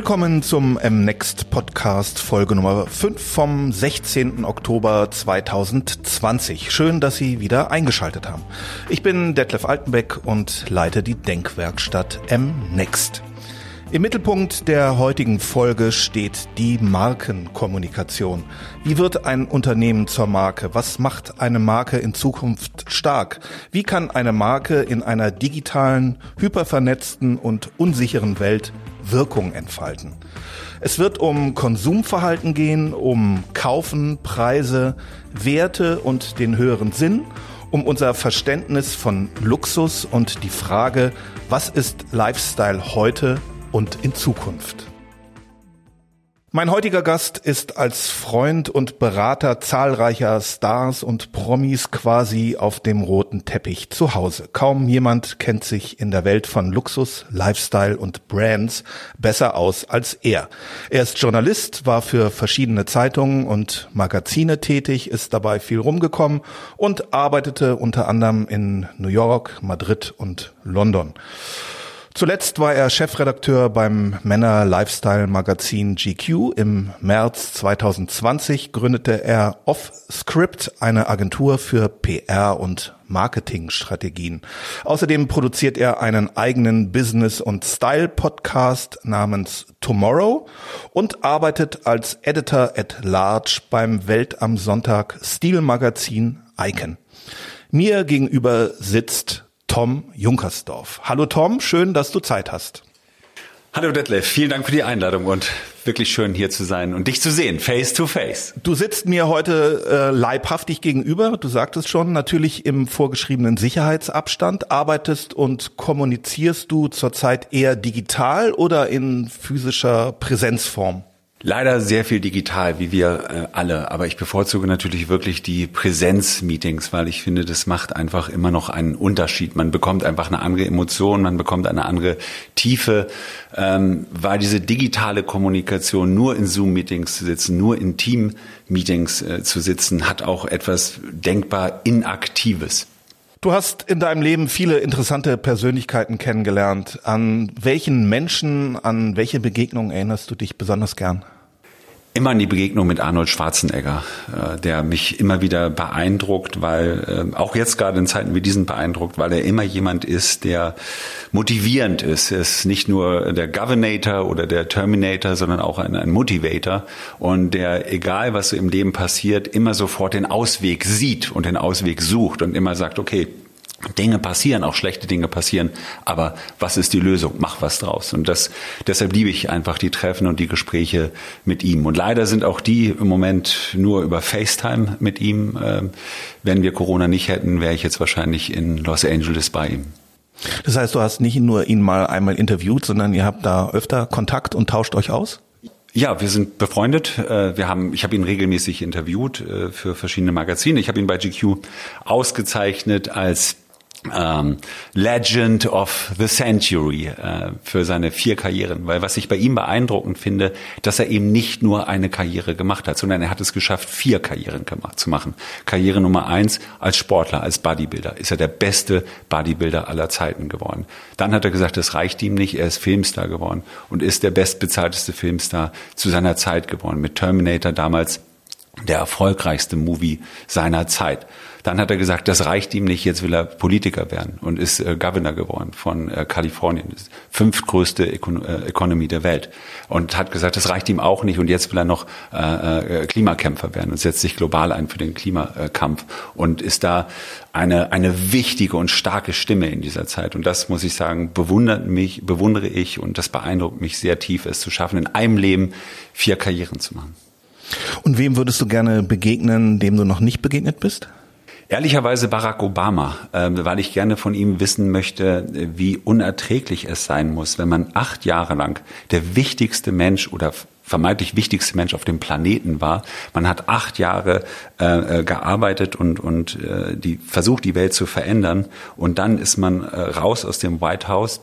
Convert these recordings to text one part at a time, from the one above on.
Willkommen zum M-Next Podcast Folge Nummer 5 vom 16. Oktober 2020. Schön, dass Sie wieder eingeschaltet haben. Ich bin Detlef Altenbeck und leite die Denkwerkstatt M-Next. Im Mittelpunkt der heutigen Folge steht die Markenkommunikation. Wie wird ein Unternehmen zur Marke? Was macht eine Marke in Zukunft stark? Wie kann eine Marke in einer digitalen, hypervernetzten und unsicheren Welt Wirkung entfalten? Es wird um Konsumverhalten gehen, um Kaufen, Preise, Werte und den höheren Sinn, um unser Verständnis von Luxus und die Frage, was ist Lifestyle heute und in Zukunft. Mein heutiger Gast ist als Freund und Berater zahlreicher Stars und Promis quasi auf dem roten Teppich zu Hause. Kaum jemand kennt sich in der Welt von Luxus, Lifestyle und Brands besser aus als er. Er ist Journalist, war für verschiedene Zeitungen und Magazine tätig, ist dabei viel rumgekommen und arbeitete unter anderem in New York, Madrid und London. Zuletzt war er Chefredakteur beim Männer-Lifestyle-Magazin GQ. Im März 2020 gründete er Off-Script, eine Agentur für PR und Marketingstrategien. Außerdem produziert er einen eigenen Business- und Style-Podcast namens Tomorrow und arbeitet als Editor at Large beim Welt am Sonntag Stilmagazin Icon. Mir gegenüber sitzt Tom Junkersdorf. Hallo Tom, schön, dass du Zeit hast. Hallo Detlef, vielen Dank für die Einladung und wirklich schön hier zu sein und dich zu sehen, face to face. Du sitzt mir heute äh, leibhaftig gegenüber, du sagtest schon, natürlich im vorgeschriebenen Sicherheitsabstand. Arbeitest und kommunizierst du zurzeit eher digital oder in physischer Präsenzform? Leider sehr viel digital, wie wir äh, alle. Aber ich bevorzuge natürlich wirklich die Präsenzmeetings, weil ich finde, das macht einfach immer noch einen Unterschied. Man bekommt einfach eine andere Emotion, man bekommt eine andere Tiefe, ähm, weil diese digitale Kommunikation nur in Zoom-Meetings zu sitzen, nur in Team-Meetings äh, zu sitzen, hat auch etwas denkbar Inaktives. Du hast in deinem Leben viele interessante Persönlichkeiten kennengelernt. An welchen Menschen, an welche Begegnungen erinnerst du dich besonders gern? Immer an die Begegnung mit Arnold Schwarzenegger, äh, der mich immer wieder beeindruckt, weil äh, auch jetzt gerade in Zeiten wie diesen beeindruckt, weil er immer jemand ist, der motivierend ist. Er ist nicht nur der Governator oder der Terminator, sondern auch ein, ein Motivator und der, egal was so im Leben passiert, immer sofort den Ausweg sieht und den Ausweg sucht und immer sagt, okay, Dinge passieren, auch schlechte Dinge passieren, aber was ist die Lösung? Mach was draus. Und das, deshalb liebe ich einfach die Treffen und die Gespräche mit ihm. Und leider sind auch die im Moment nur über FaceTime mit ihm. Ähm, wenn wir Corona nicht hätten, wäre ich jetzt wahrscheinlich in Los Angeles bei ihm. Das heißt, du hast nicht nur ihn mal einmal interviewt, sondern ihr habt da öfter Kontakt und tauscht euch aus? Ja, wir sind befreundet. Äh, wir haben, ich habe ihn regelmäßig interviewt äh, für verschiedene Magazine. Ich habe ihn bei GQ ausgezeichnet als ähm, Legend of the Century äh, für seine vier Karrieren. Weil was ich bei ihm beeindruckend finde, dass er eben nicht nur eine Karriere gemacht hat, sondern er hat es geschafft, vier Karrieren gemacht, zu machen. Karriere Nummer eins als Sportler, als Bodybuilder. Ist er der beste Bodybuilder aller Zeiten geworden. Dann hat er gesagt, das reicht ihm nicht, er ist Filmstar geworden und ist der bestbezahlteste Filmstar zu seiner Zeit geworden. Mit Terminator damals der erfolgreichste Movie seiner Zeit. Dann hat er gesagt, das reicht ihm nicht, jetzt will er Politiker werden und ist äh, Governor geworden von äh, Kalifornien, fünftgrößte Econ äh, Economy der Welt und hat gesagt, das reicht ihm auch nicht und jetzt will er noch äh, äh, Klimakämpfer werden und setzt sich global ein für den Klimakampf und ist da eine eine wichtige und starke Stimme in dieser Zeit und das muss ich sagen bewundert mich bewundere ich und das beeindruckt mich sehr tief, es zu schaffen in einem Leben vier Karrieren zu machen. Und wem würdest du gerne begegnen, dem du noch nicht begegnet bist? Ehrlicherweise Barack Obama, äh, weil ich gerne von ihm wissen möchte, wie unerträglich es sein muss, wenn man acht Jahre lang der wichtigste Mensch oder vermeintlich wichtigste Mensch auf dem Planeten war. Man hat acht Jahre äh, äh gearbeitet und, und äh, die, versucht, die Welt zu verändern. Und dann ist man äh, raus aus dem White House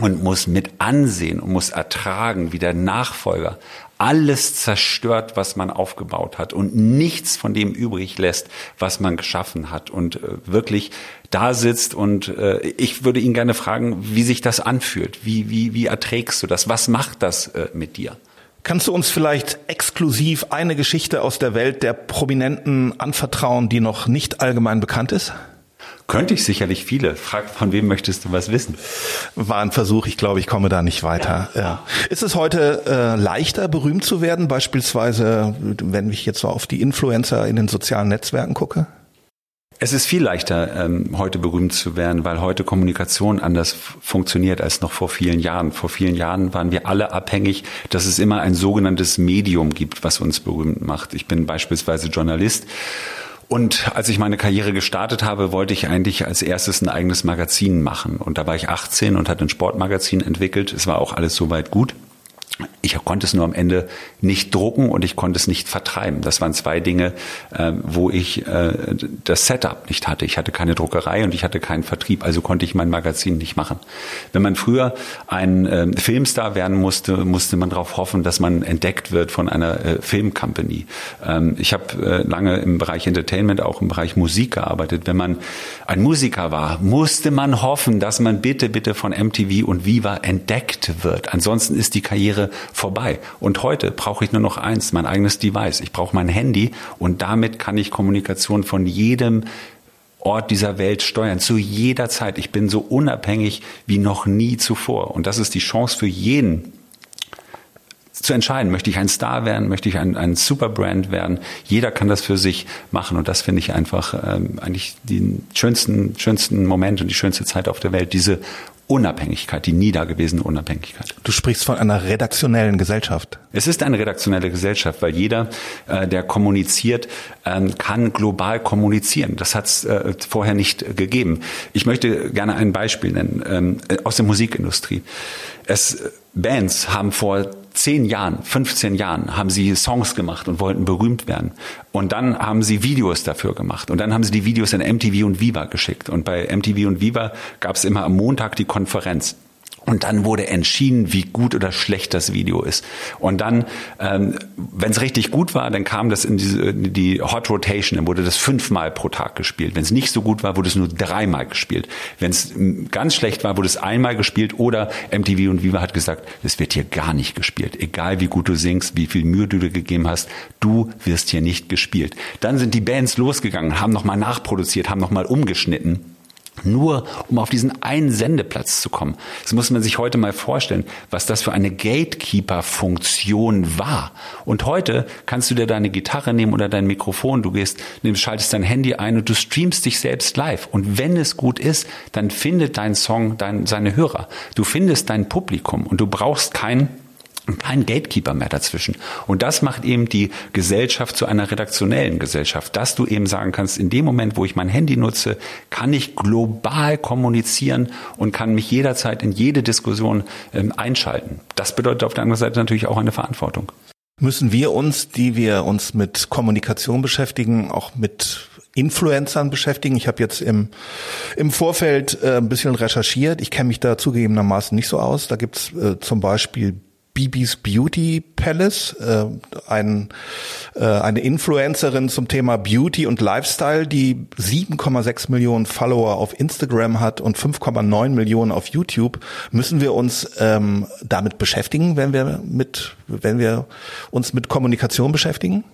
und muss mit ansehen und muss ertragen, wie der Nachfolger alles zerstört, was man aufgebaut hat und nichts von dem übrig lässt, was man geschaffen hat und äh, wirklich da sitzt und äh, ich würde ihn gerne fragen, wie sich das anfühlt. Wie, wie, wie erträgst du das? Was macht das äh, mit dir? Kannst du uns vielleicht exklusiv eine Geschichte aus der Welt der Prominenten anvertrauen, die noch nicht allgemein bekannt ist? Könnte ich sicherlich viele. Frag, von wem möchtest du was wissen? War ein Versuch, ich glaube, ich komme da nicht weiter. Ja. ja. Ist es heute äh, leichter, berühmt zu werden, beispielsweise, wenn ich jetzt so auf die Influencer in den sozialen Netzwerken gucke? Es ist viel leichter, ähm, heute berühmt zu werden, weil heute Kommunikation anders funktioniert als noch vor vielen Jahren. Vor vielen Jahren waren wir alle abhängig, dass es immer ein sogenanntes Medium gibt, was uns berühmt macht. Ich bin beispielsweise Journalist und als ich meine Karriere gestartet habe, wollte ich eigentlich als erstes ein eigenes Magazin machen. Und da war ich 18 und hatte ein Sportmagazin entwickelt. Es war auch alles soweit gut. Ich konnte es nur am Ende nicht drucken und ich konnte es nicht vertreiben. Das waren zwei Dinge, äh, wo ich äh, das Setup nicht hatte. Ich hatte keine Druckerei und ich hatte keinen Vertrieb, also konnte ich mein Magazin nicht machen. Wenn man früher ein äh, Filmstar werden musste, musste man darauf hoffen, dass man entdeckt wird von einer äh, Filmcompany. Ähm, ich habe äh, lange im Bereich Entertainment, auch im Bereich Musik gearbeitet. Wenn man ein Musiker war, musste man hoffen, dass man bitte, bitte von MTV und Viva entdeckt wird. Ansonsten ist die Karriere vorbei. Und heute brauche ich nur noch eins, mein eigenes Device. Ich brauche mein Handy und damit kann ich Kommunikation von jedem Ort dieser Welt steuern, zu jeder Zeit. Ich bin so unabhängig wie noch nie zuvor. Und das ist die Chance für jeden, zu entscheiden, möchte ich ein Star werden, möchte ich ein, ein Superbrand werden. Jeder kann das für sich machen und das finde ich einfach ähm, eigentlich den schönsten, schönsten Moment und die schönste Zeit auf der Welt, diese Unabhängigkeit, die nie dagewesene Unabhängigkeit. Du sprichst von einer redaktionellen Gesellschaft. Es ist eine redaktionelle Gesellschaft, weil jeder, äh, der kommuniziert, ähm, kann global kommunizieren. Das hat es äh, vorher nicht gegeben. Ich möchte gerne ein Beispiel nennen ähm, aus der Musikindustrie. Es, Bands haben vor zehn Jahren, 15 Jahren haben sie Songs gemacht und wollten berühmt werden. Und dann haben sie Videos dafür gemacht. Und dann haben sie die Videos in MTV und Viva geschickt. Und bei MTV und Viva gab es immer am Montag die Konferenz. Und dann wurde entschieden, wie gut oder schlecht das Video ist. Und dann, ähm, wenn es richtig gut war, dann kam das in diese, die Hot Rotation, dann wurde das fünfmal pro Tag gespielt. Wenn es nicht so gut war, wurde es nur dreimal gespielt. Wenn es ganz schlecht war, wurde es einmal gespielt oder MTV und Viva hat gesagt, es wird hier gar nicht gespielt. Egal wie gut du singst, wie viel Mühe du dir gegeben hast, du wirst hier nicht gespielt. Dann sind die Bands losgegangen, haben nochmal nachproduziert, haben nochmal umgeschnitten nur um auf diesen einen Sendeplatz zu kommen. Das muss man sich heute mal vorstellen, was das für eine Gatekeeper-Funktion war. Und heute kannst du dir deine Gitarre nehmen oder dein Mikrofon, du gehst, nimmst, schaltest dein Handy ein und du streamst dich selbst live. Und wenn es gut ist, dann findet dein Song dein, seine Hörer. Du findest dein Publikum und du brauchst kein kein Gatekeeper mehr dazwischen. Und das macht eben die Gesellschaft zu einer redaktionellen Gesellschaft, dass du eben sagen kannst, in dem Moment, wo ich mein Handy nutze, kann ich global kommunizieren und kann mich jederzeit in jede Diskussion ähm, einschalten. Das bedeutet auf der anderen Seite natürlich auch eine Verantwortung. Müssen wir uns, die wir uns mit Kommunikation beschäftigen, auch mit Influencern beschäftigen. Ich habe jetzt im, im Vorfeld äh, ein bisschen recherchiert. Ich kenne mich da zugegebenermaßen nicht so aus. Da gibt's äh, zum Beispiel Bibis Beauty Palace, äh, ein, äh, eine Influencerin zum Thema Beauty und Lifestyle, die 7,6 Millionen Follower auf Instagram hat und 5,9 Millionen auf YouTube. Müssen wir uns ähm, damit beschäftigen, wenn wir mit, wenn wir uns mit Kommunikation beschäftigen?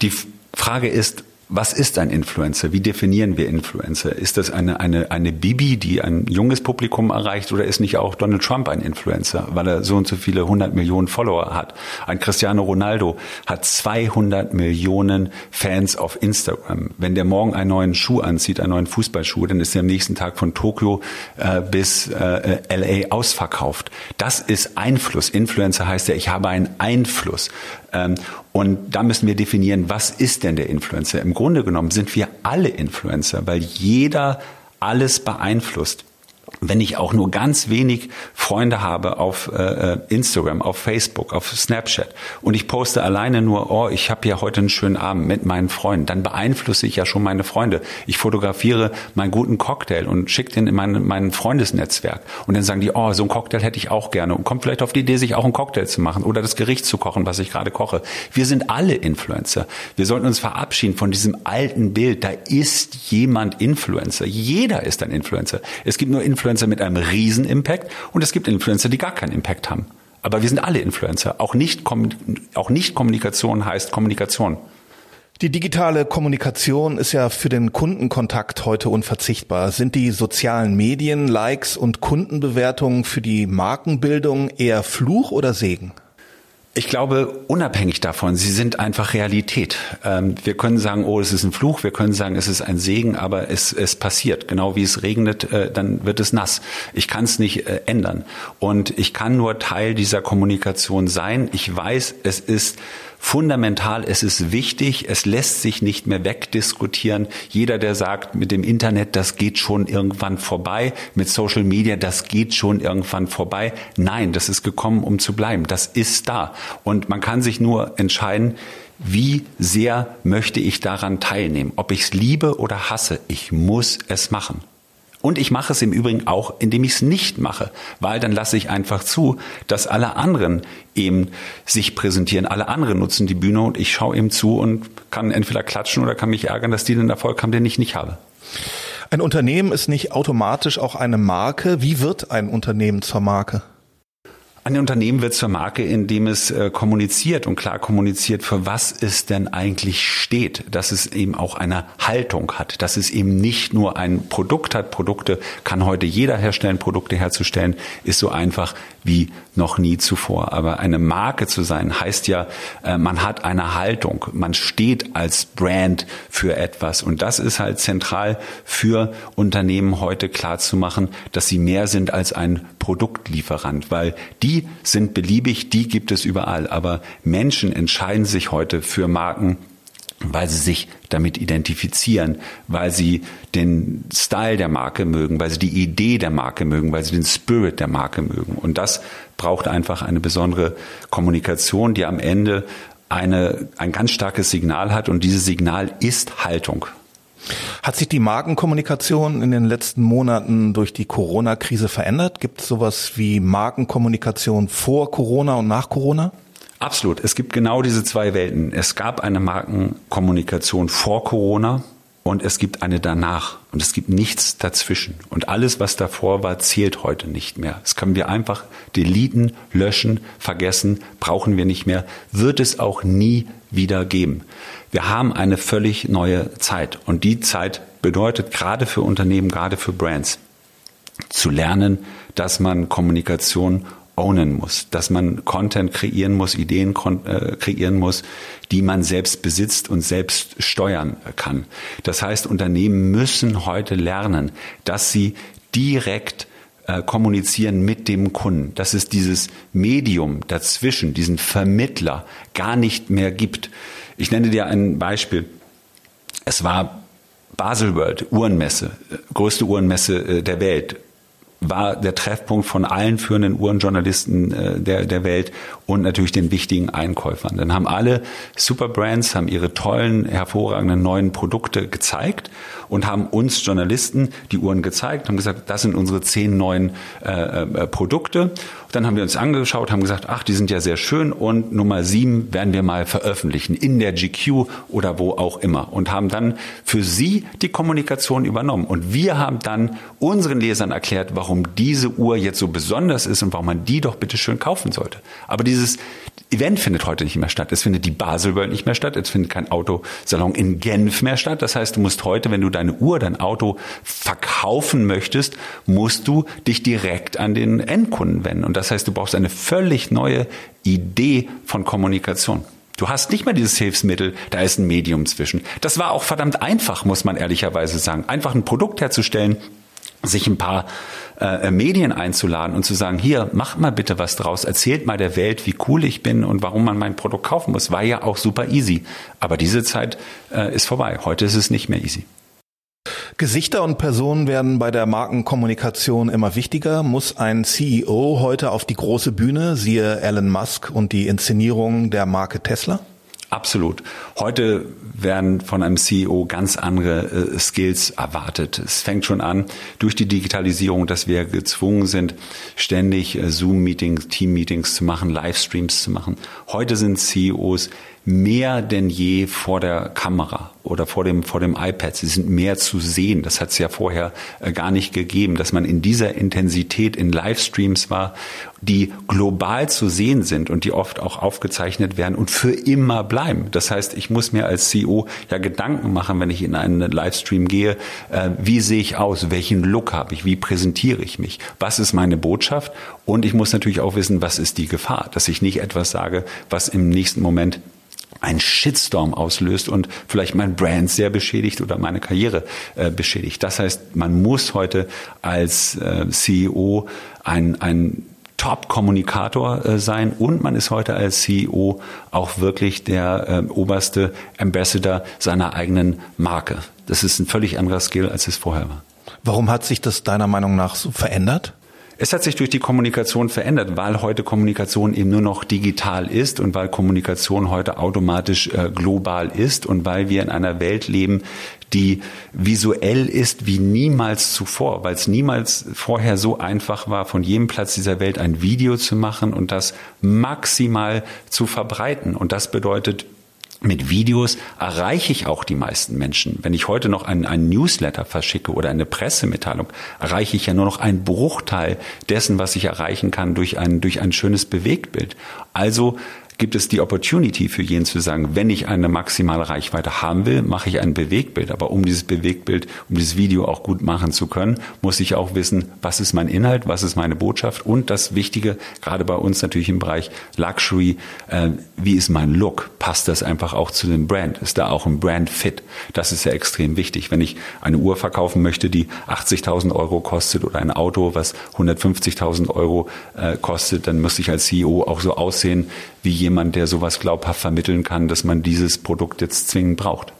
Die Frage ist, was ist ein Influencer? Wie definieren wir Influencer? Ist das eine, eine, eine Bibi, die ein junges Publikum erreicht oder ist nicht auch Donald Trump ein Influencer, weil er so und so viele hundert Millionen Follower hat? Ein Cristiano Ronaldo hat 200 Millionen Fans auf Instagram. Wenn der morgen einen neuen Schuh anzieht, einen neuen Fußballschuh, dann ist er am nächsten Tag von Tokio äh, bis äh, LA ausverkauft. Das ist Einfluss. Influencer heißt ja, ich habe einen Einfluss. Ähm, und da müssen wir definieren, was ist denn der Influencer? Im Grunde genommen sind wir alle Influencer, weil jeder alles beeinflusst. Wenn ich auch nur ganz wenig Freunde habe auf äh, äh, Instagram, auf Facebook, auf Snapchat und ich poste alleine nur, oh, ich habe ja heute einen schönen Abend mit meinen Freunden, dann beeinflusse ich ja schon meine Freunde. Ich fotografiere meinen guten Cocktail und schicke den in mein, mein Freundesnetzwerk und dann sagen die, oh, so einen Cocktail hätte ich auch gerne und kommt vielleicht auf die Idee, sich auch einen Cocktail zu machen oder das Gericht zu kochen, was ich gerade koche. Wir sind alle Influencer. Wir sollten uns verabschieden von diesem alten Bild, da ist jemand Influencer. Jeder ist ein Influencer. Es gibt nur Influencer Influencer mit einem riesen Impact und es gibt Influencer, die gar keinen Impact haben. Aber wir sind alle Influencer. Auch nicht, auch nicht Kommunikation heißt Kommunikation. Die digitale Kommunikation ist ja für den Kundenkontakt heute unverzichtbar. Sind die sozialen Medien, Likes und Kundenbewertungen für die Markenbildung eher Fluch oder Segen? Ich glaube, unabhängig davon, sie sind einfach Realität. Ähm, wir können sagen, oh, es ist ein Fluch, wir können sagen, es ist ein Segen, aber es, es passiert. Genau wie es regnet, äh, dann wird es nass. Ich kann es nicht äh, ändern. Und ich kann nur Teil dieser Kommunikation sein. Ich weiß, es ist fundamental, es ist wichtig, es lässt sich nicht mehr wegdiskutieren. Jeder, der sagt, mit dem Internet, das geht schon irgendwann vorbei, mit Social Media, das geht schon irgendwann vorbei. Nein, das ist gekommen, um zu bleiben. Das ist da. Und man kann sich nur entscheiden, wie sehr möchte ich daran teilnehmen? Ob ich es liebe oder hasse, ich muss es machen. Und ich mache es im Übrigen auch, indem ich es nicht mache, weil dann lasse ich einfach zu, dass alle anderen eben sich präsentieren. Alle anderen nutzen die Bühne und ich schaue eben zu und kann entweder klatschen oder kann mich ärgern, dass die den Erfolg haben, den ich nicht habe. Ein Unternehmen ist nicht automatisch auch eine Marke. Wie wird ein Unternehmen zur Marke? Ein Unternehmen wird zur Marke, indem es äh, kommuniziert und klar kommuniziert, für was es denn eigentlich steht, dass es eben auch eine Haltung hat, dass es eben nicht nur ein Produkt hat. Produkte kann heute jeder herstellen, Produkte herzustellen, ist so einfach wie noch nie zuvor. Aber eine Marke zu sein, heißt ja, äh, man hat eine Haltung, man steht als Brand für etwas. Und das ist halt zentral für Unternehmen heute klar zu machen, dass sie mehr sind als ein Produktlieferant, weil die sind beliebig, die gibt es überall. Aber Menschen entscheiden sich heute für Marken, weil sie sich damit identifizieren, weil sie den Style der Marke mögen, weil sie die Idee der Marke mögen, weil sie den Spirit der Marke mögen. Und das braucht einfach eine besondere Kommunikation, die am Ende eine, ein ganz starkes Signal hat. Und dieses Signal ist Haltung. Hat sich die Markenkommunikation in den letzten Monaten durch die Corona-Krise verändert? Gibt es sowas wie Markenkommunikation vor Corona und nach Corona? Absolut. Es gibt genau diese zwei Welten. Es gab eine Markenkommunikation vor Corona und es gibt eine danach und es gibt nichts dazwischen. Und alles, was davor war, zählt heute nicht mehr. Das können wir einfach deleten, löschen, vergessen, brauchen wir nicht mehr, wird es auch nie wieder geben. Wir haben eine völlig neue Zeit und die Zeit bedeutet gerade für Unternehmen, gerade für Brands, zu lernen, dass man Kommunikation ownen muss, dass man Content kreieren muss, Ideen äh, kreieren muss, die man selbst besitzt und selbst steuern kann. Das heißt, Unternehmen müssen heute lernen, dass sie direkt äh, kommunizieren mit dem Kunden, dass es dieses Medium dazwischen, diesen Vermittler gar nicht mehr gibt. Ich nenne dir ein Beispiel. Es war Baselworld, Uhrenmesse, äh, größte Uhrenmesse der Welt war der Treffpunkt von allen führenden Uhrenjournalisten äh, der, der Welt und natürlich den wichtigen Einkäufern. Dann haben alle Superbrands, haben ihre tollen, hervorragenden neuen Produkte gezeigt und haben uns Journalisten die Uhren gezeigt, haben gesagt, das sind unsere zehn neuen äh, äh, Produkte. Dann haben wir uns angeschaut, haben gesagt, ach, die sind ja sehr schön und Nummer sieben werden wir mal veröffentlichen in der GQ oder wo auch immer und haben dann für sie die Kommunikation übernommen. Und wir haben dann unseren Lesern erklärt, warum diese Uhr jetzt so besonders ist und warum man die doch bitte schön kaufen sollte. Aber dieses Event findet heute nicht mehr statt. Es findet die Basel World nicht mehr statt. Es findet kein Autosalon in Genf mehr statt. Das heißt, du musst heute, wenn du deine Uhr, dein Auto verkaufen möchtest, musst du dich direkt an den Endkunden wenden. Und das heißt, du brauchst eine völlig neue Idee von Kommunikation. Du hast nicht mehr dieses Hilfsmittel, da ist ein Medium zwischen. Das war auch verdammt einfach, muss man ehrlicherweise sagen. Einfach ein Produkt herzustellen, sich ein paar äh, Medien einzuladen und zu sagen, hier, macht mal bitte was draus, erzählt mal der Welt, wie cool ich bin und warum man mein Produkt kaufen muss, war ja auch super easy. Aber diese Zeit äh, ist vorbei. Heute ist es nicht mehr easy. Gesichter und Personen werden bei der Markenkommunikation immer wichtiger. Muss ein CEO heute auf die große Bühne, siehe Elon Musk und die Inszenierung der Marke Tesla? Absolut. Heute werden von einem CEO ganz andere äh, Skills erwartet. Es fängt schon an durch die Digitalisierung, dass wir gezwungen sind, ständig äh, Zoom-Meetings, Team-Meetings zu machen, Livestreams zu machen. Heute sind CEOs mehr denn je vor der Kamera oder vor dem, vor dem iPad. Sie sind mehr zu sehen. Das hat es ja vorher äh, gar nicht gegeben, dass man in dieser Intensität in Livestreams war, die global zu sehen sind und die oft auch aufgezeichnet werden und für immer bleiben. Das heißt, ich muss mir als CEO ja Gedanken machen, wenn ich in einen Livestream gehe, äh, wie sehe ich aus, welchen Look habe ich, wie präsentiere ich mich, was ist meine Botschaft und ich muss natürlich auch wissen, was ist die Gefahr, dass ich nicht etwas sage, was im nächsten Moment ein Shitstorm auslöst und vielleicht mein Brand sehr beschädigt oder meine Karriere äh, beschädigt. Das heißt, man muss heute als äh, CEO ein, ein Top-Kommunikator äh, sein und man ist heute als CEO auch wirklich der äh, oberste Ambassador seiner eigenen Marke. Das ist ein völlig anderer Skill, als es vorher war. Warum hat sich das deiner Meinung nach so verändert? Es hat sich durch die Kommunikation verändert, weil heute Kommunikation eben nur noch digital ist und weil Kommunikation heute automatisch äh, global ist und weil wir in einer Welt leben, die visuell ist wie niemals zuvor, weil es niemals vorher so einfach war, von jedem Platz dieser Welt ein Video zu machen und das maximal zu verbreiten. Und das bedeutet mit Videos erreiche ich auch die meisten Menschen. Wenn ich heute noch einen, einen, Newsletter verschicke oder eine Pressemitteilung, erreiche ich ja nur noch einen Bruchteil dessen, was ich erreichen kann durch ein, durch ein schönes Bewegtbild. Also gibt es die Opportunity für jeden zu sagen, wenn ich eine maximale Reichweite haben will, mache ich ein Bewegtbild. Aber um dieses Bewegtbild, um dieses Video auch gut machen zu können, muss ich auch wissen, was ist mein Inhalt, was ist meine Botschaft und das Wichtige, gerade bei uns natürlich im Bereich Luxury, äh, wie ist mein Look? Passt das einfach auch zu dem Brand? Ist da auch ein Brand Fit? Das ist ja extrem wichtig. Wenn ich eine Uhr verkaufen möchte, die 80.000 Euro kostet oder ein Auto, was 150.000 Euro äh, kostet, dann muss ich als CEO auch so aussehen, wie jemand, der sowas glaubhaft vermitteln kann, dass man dieses Produkt jetzt zwingend braucht.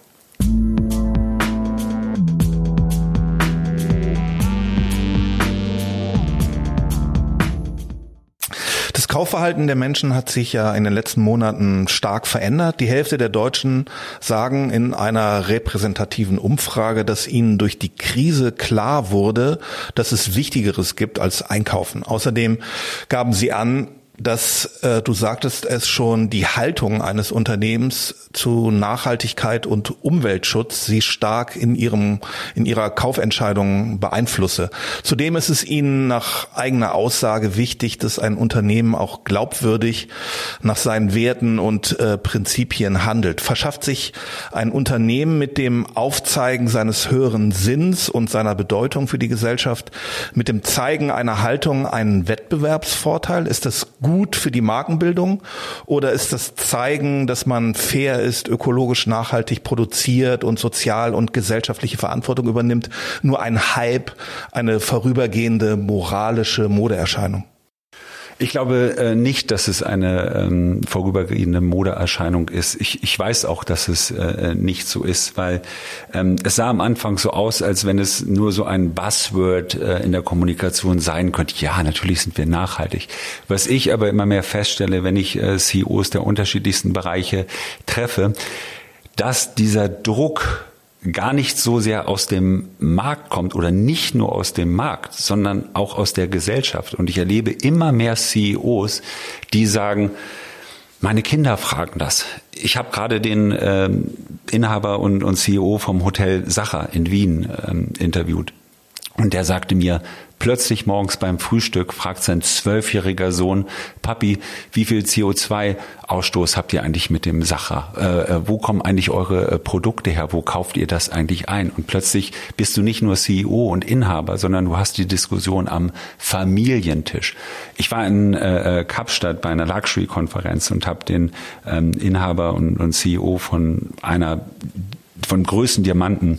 Das Kaufverhalten der Menschen hat sich ja in den letzten Monaten stark verändert. Die Hälfte der Deutschen sagen in einer repräsentativen Umfrage, dass ihnen durch die Krise klar wurde, dass es Wichtigeres gibt als Einkaufen. Außerdem gaben sie an, dass äh, du sagtest es schon, die Haltung eines Unternehmens zu Nachhaltigkeit und Umweltschutz sie stark in ihrem in ihrer Kaufentscheidung beeinflusse. Zudem ist es ihnen nach eigener Aussage wichtig, dass ein Unternehmen auch glaubwürdig nach seinen Werten und äh, Prinzipien handelt. Verschafft sich ein Unternehmen mit dem Aufzeigen seines höheren Sinns und seiner Bedeutung für die Gesellschaft, mit dem Zeigen einer Haltung einen Wettbewerbsvorteil? Ist das gut für die Markenbildung oder ist das Zeigen, dass man fair ist, ökologisch nachhaltig produziert und sozial und gesellschaftliche Verantwortung übernimmt, nur ein Hype, eine vorübergehende moralische Modeerscheinung? Ich glaube äh, nicht, dass es eine ähm, vorübergehende Modeerscheinung ist. Ich, ich weiß auch, dass es äh, nicht so ist, weil ähm, es sah am Anfang so aus, als wenn es nur so ein Buzzword äh, in der Kommunikation sein könnte. Ja, natürlich sind wir nachhaltig. Was ich aber immer mehr feststelle, wenn ich äh, CEOs der unterschiedlichsten Bereiche treffe, dass dieser Druck gar nicht so sehr aus dem Markt kommt oder nicht nur aus dem Markt, sondern auch aus der Gesellschaft. Und ich erlebe immer mehr CEOs, die sagen, meine Kinder fragen das. Ich habe gerade den ähm, Inhaber und, und CEO vom Hotel Sacher in Wien ähm, interviewt. Und der sagte mir, Plötzlich morgens beim Frühstück fragt sein zwölfjähriger Sohn, Papi, wie viel CO2-Ausstoß habt ihr eigentlich mit dem Sacher? Äh, äh, wo kommen eigentlich eure äh, Produkte her? Wo kauft ihr das eigentlich ein? Und plötzlich bist du nicht nur CEO und Inhaber, sondern du hast die Diskussion am Familientisch. Ich war in äh, äh Kapstadt bei einer Luxury-Konferenz und habe den ähm, Inhaber und, und CEO von einer von größten Diamanten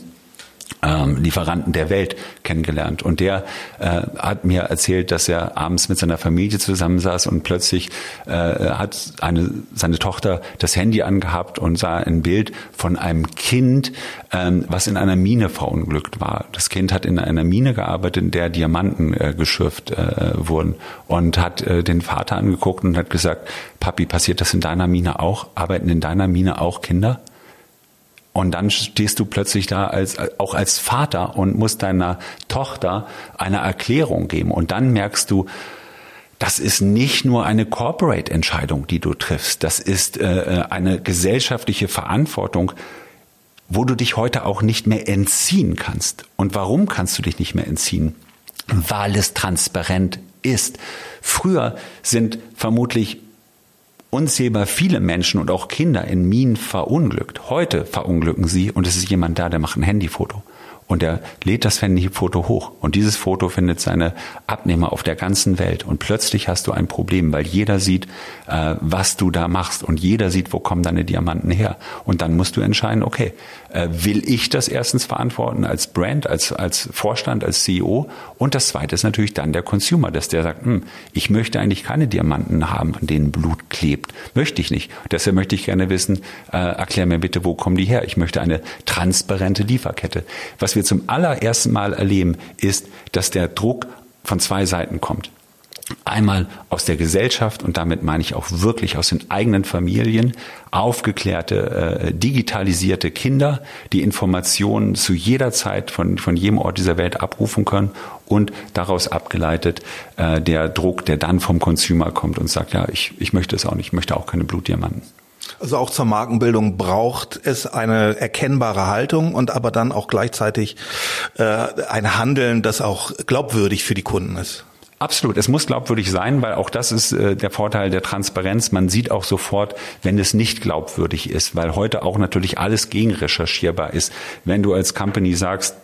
ähm, Lieferanten der Welt kennengelernt. Und der äh, hat mir erzählt, dass er abends mit seiner Familie zusammensaß und plötzlich äh, hat eine, seine Tochter das Handy angehabt und sah ein Bild von einem Kind, ähm, was in einer Mine verunglückt war. Das Kind hat in einer Mine gearbeitet, in der Diamanten äh, geschürft äh, wurden und hat äh, den Vater angeguckt und hat gesagt, Papi, passiert das in deiner Mine auch? Arbeiten in deiner Mine auch Kinder? Und dann stehst du plötzlich da als, auch als Vater und musst deiner Tochter eine Erklärung geben. Und dann merkst du, das ist nicht nur eine Corporate-Entscheidung, die du triffst. Das ist äh, eine gesellschaftliche Verantwortung, wo du dich heute auch nicht mehr entziehen kannst. Und warum kannst du dich nicht mehr entziehen? Weil es transparent ist. Früher sind vermutlich unzählbar viele Menschen und auch Kinder in Minen verunglückt. Heute verunglücken sie und es ist jemand da, der macht ein Handyfoto und er lädt das Handyfoto hoch und dieses Foto findet seine Abnehmer auf der ganzen Welt und plötzlich hast du ein Problem, weil jeder sieht, äh, was du da machst und jeder sieht, wo kommen deine Diamanten her und dann musst du entscheiden, okay, äh, will ich das erstens verantworten als Brand, als als Vorstand, als CEO und das zweite ist natürlich dann der Consumer, dass der sagt, hm, ich möchte eigentlich keine Diamanten haben, an denen Blut klebt, möchte ich nicht. Deshalb möchte ich gerne wissen, äh, erklär mir bitte, wo kommen die her? Ich möchte eine transparente Lieferkette. Was wir zum allerersten Mal erleben, ist, dass der Druck von zwei Seiten kommt. Einmal aus der Gesellschaft und damit meine ich auch wirklich aus den eigenen Familien, aufgeklärte, äh, digitalisierte Kinder, die Informationen zu jeder Zeit von, von jedem Ort dieser Welt abrufen können und daraus abgeleitet äh, der Druck, der dann vom Consumer kommt und sagt, ja, ich, ich möchte es auch nicht, ich möchte auch keine Blutdiamanten. Also auch zur Markenbildung braucht es eine erkennbare Haltung und aber dann auch gleichzeitig äh, ein Handeln, das auch glaubwürdig für die Kunden ist. Absolut, es muss glaubwürdig sein, weil auch das ist äh, der Vorteil der Transparenz. Man sieht auch sofort, wenn es nicht glaubwürdig ist, weil heute auch natürlich alles gegenrecherchierbar ist. Wenn du als Company sagst,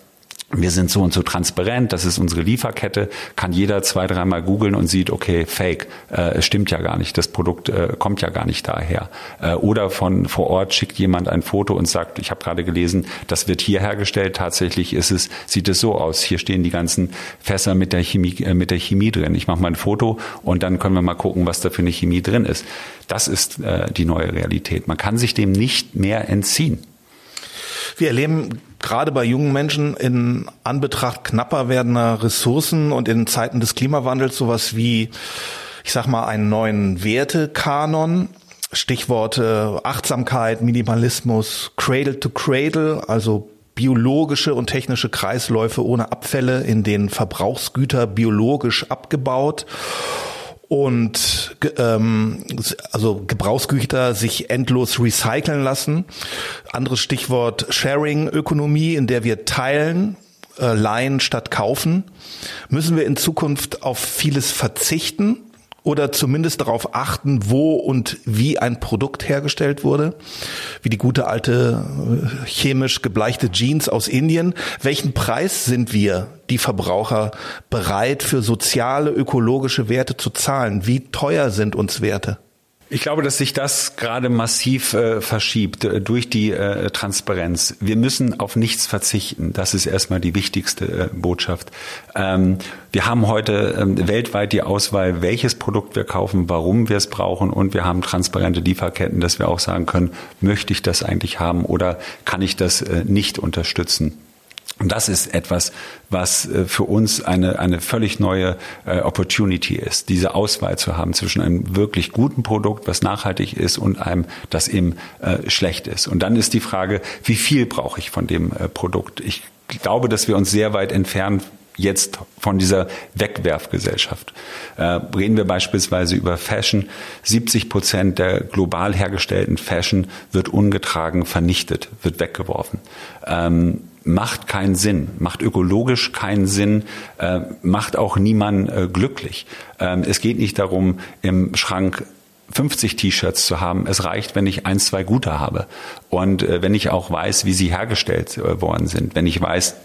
wir sind so und so transparent, das ist unsere Lieferkette, kann jeder zwei, dreimal googeln und sieht, okay, fake, äh, stimmt ja gar nicht, das Produkt äh, kommt ja gar nicht daher. Äh, oder von vor Ort schickt jemand ein Foto und sagt, ich habe gerade gelesen, das wird hier hergestellt, tatsächlich ist es, sieht es so aus, hier stehen die ganzen Fässer mit der Chemie, äh, mit der Chemie drin. Ich mache mal ein Foto und dann können wir mal gucken, was da für eine Chemie drin ist. Das ist äh, die neue Realität. Man kann sich dem nicht mehr entziehen. Wir erleben gerade bei jungen Menschen in Anbetracht knapper werdender Ressourcen und in Zeiten des Klimawandels sowas wie, ich sag mal, einen neuen Wertekanon. Stichworte Achtsamkeit, Minimalismus, Cradle to Cradle, also biologische und technische Kreisläufe ohne Abfälle, in denen Verbrauchsgüter biologisch abgebaut und ähm, also Gebrauchsgüter sich endlos recyceln lassen. Anderes Stichwort Sharing-Ökonomie, in der wir teilen, äh, leihen statt kaufen. Müssen wir in Zukunft auf vieles verzichten oder zumindest darauf achten, wo und wie ein Produkt hergestellt wurde, wie die gute alte äh, chemisch gebleichte Jeans aus Indien. Welchen Preis sind wir, die Verbraucher, bereit für soziale, ökologische Werte zu zahlen? Wie teuer sind uns Werte? Ich glaube, dass sich das gerade massiv äh, verschiebt äh, durch die äh, Transparenz. Wir müssen auf nichts verzichten. Das ist erstmal die wichtigste äh, Botschaft. Ähm, wir haben heute ähm, weltweit die Auswahl, welches Produkt wir kaufen, warum wir es brauchen und wir haben transparente Lieferketten, dass wir auch sagen können, möchte ich das eigentlich haben oder kann ich das äh, nicht unterstützen. Und das ist etwas, was äh, für uns eine, eine völlig neue äh, Opportunity ist, diese Auswahl zu haben zwischen einem wirklich guten Produkt, was nachhaltig ist, und einem, das eben äh, schlecht ist. Und dann ist die Frage, wie viel brauche ich von dem äh, Produkt? Ich glaube, dass wir uns sehr weit entfernen jetzt von dieser Wegwerfgesellschaft. Äh, reden wir beispielsweise über Fashion. 70 Prozent der global hergestellten Fashion wird ungetragen vernichtet, wird weggeworfen. Ähm, macht keinen Sinn, macht ökologisch keinen Sinn, äh, macht auch niemand äh, glücklich. Ähm, es geht nicht darum, im Schrank 50 T-Shirts zu haben. Es reicht, wenn ich ein, zwei gute habe. Und äh, wenn ich auch weiß, wie sie hergestellt äh, worden sind, wenn ich weiß,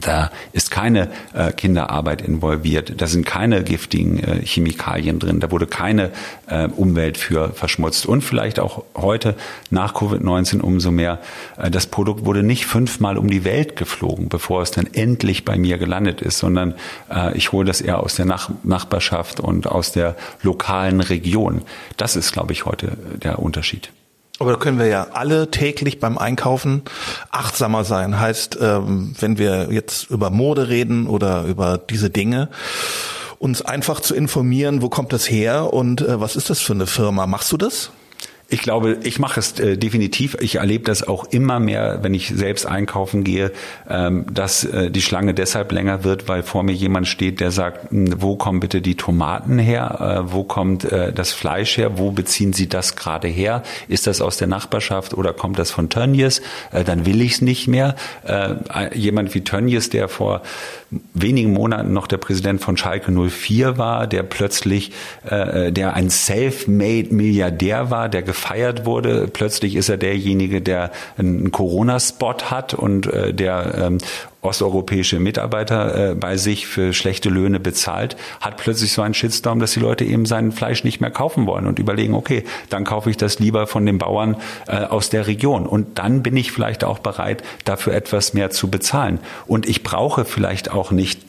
Da ist keine äh, Kinderarbeit involviert, da sind keine giftigen äh, Chemikalien drin, da wurde keine äh, Umwelt für verschmutzt. Und vielleicht auch heute nach Covid-19 umso mehr, äh, das Produkt wurde nicht fünfmal um die Welt geflogen, bevor es dann endlich bei mir gelandet ist, sondern äh, ich hole das eher aus der Nach Nachbarschaft und aus der lokalen Region. Das ist, glaube ich, heute der Unterschied. Aber da können wir ja alle täglich beim Einkaufen achtsamer sein. Heißt, ähm, wenn wir jetzt über Mode reden oder über diese Dinge, uns einfach zu informieren, wo kommt das her und äh, was ist das für eine Firma? Machst du das? Ich glaube, ich mache es äh, definitiv. Ich erlebe das auch immer mehr, wenn ich selbst einkaufen gehe, ähm, dass äh, die Schlange deshalb länger wird, weil vor mir jemand steht, der sagt, hm, wo kommen bitte die Tomaten her? Äh, wo kommt äh, das Fleisch her? Wo beziehen Sie das gerade her? Ist das aus der Nachbarschaft oder kommt das von Tönnies? Äh, dann will ich es nicht mehr. Äh, jemand wie Tönnies, der vor wenigen Monaten noch der Präsident von Schalke 04 war, der plötzlich, der ein self-made Milliardär war, der gefeiert wurde. Plötzlich ist er derjenige, der einen Corona-Spot hat und äh, der ähm, osteuropäische Mitarbeiter äh, bei sich für schlechte Löhne bezahlt, hat plötzlich so einen Shitstorm, dass die Leute eben sein Fleisch nicht mehr kaufen wollen und überlegen, okay, dann kaufe ich das lieber von den Bauern äh, aus der Region. Und dann bin ich vielleicht auch bereit, dafür etwas mehr zu bezahlen. Und ich brauche vielleicht auch nicht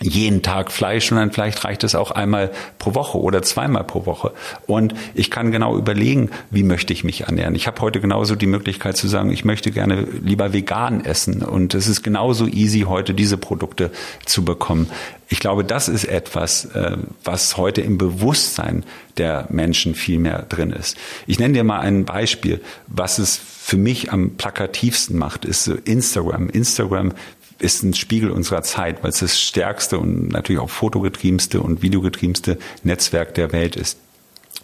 jeden Tag Fleisch, sondern vielleicht reicht es auch einmal pro Woche oder zweimal pro Woche. Und ich kann genau überlegen, wie möchte ich mich ernähren. Ich habe heute genauso die Möglichkeit zu sagen, ich möchte gerne lieber vegan essen. Und es ist genauso easy, heute diese Produkte zu bekommen. Ich glaube, das ist etwas, äh, was heute im Bewusstsein der Menschen viel mehr drin ist. Ich nenne dir mal ein Beispiel, was es für mich am plakativsten macht, ist Instagram. Instagram ist ein Spiegel unserer Zeit, weil es das stärkste und natürlich auch fotogetriebenste und videogetriebenste Netzwerk der Welt ist.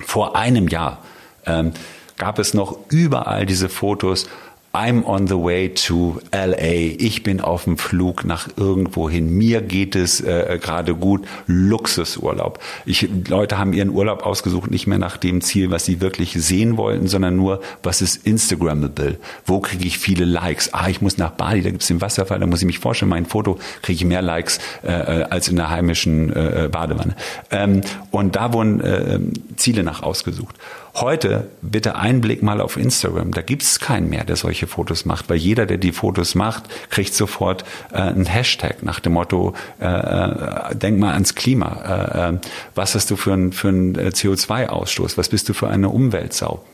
Vor einem Jahr ähm, gab es noch überall diese Fotos I'm on the way to LA. Ich bin auf dem Flug nach irgendwohin. Mir geht es äh, gerade gut. Luxusurlaub. Ich, Leute haben ihren Urlaub ausgesucht, nicht mehr nach dem Ziel, was sie wirklich sehen wollten, sondern nur, was ist Instagrammable? Wo kriege ich viele Likes? Ah, ich muss nach Bali, da gibt es den Wasserfall, da muss ich mich vorstellen, mein Foto kriege ich mehr Likes äh, äh als in der heimischen äh, äh, Badewanne. Ähm, und da wurden äh, Ziele nach ausgesucht. Heute bitte einen Blick mal auf Instagram. Da gibt es keinen mehr, der solche Fotos macht, weil jeder, der die Fotos macht, kriegt sofort äh, einen Hashtag nach dem Motto, äh, äh, denk mal ans Klima. Äh, äh, was hast du für einen für einen äh, CO2-Ausstoß? Was bist du für eine Umweltsau?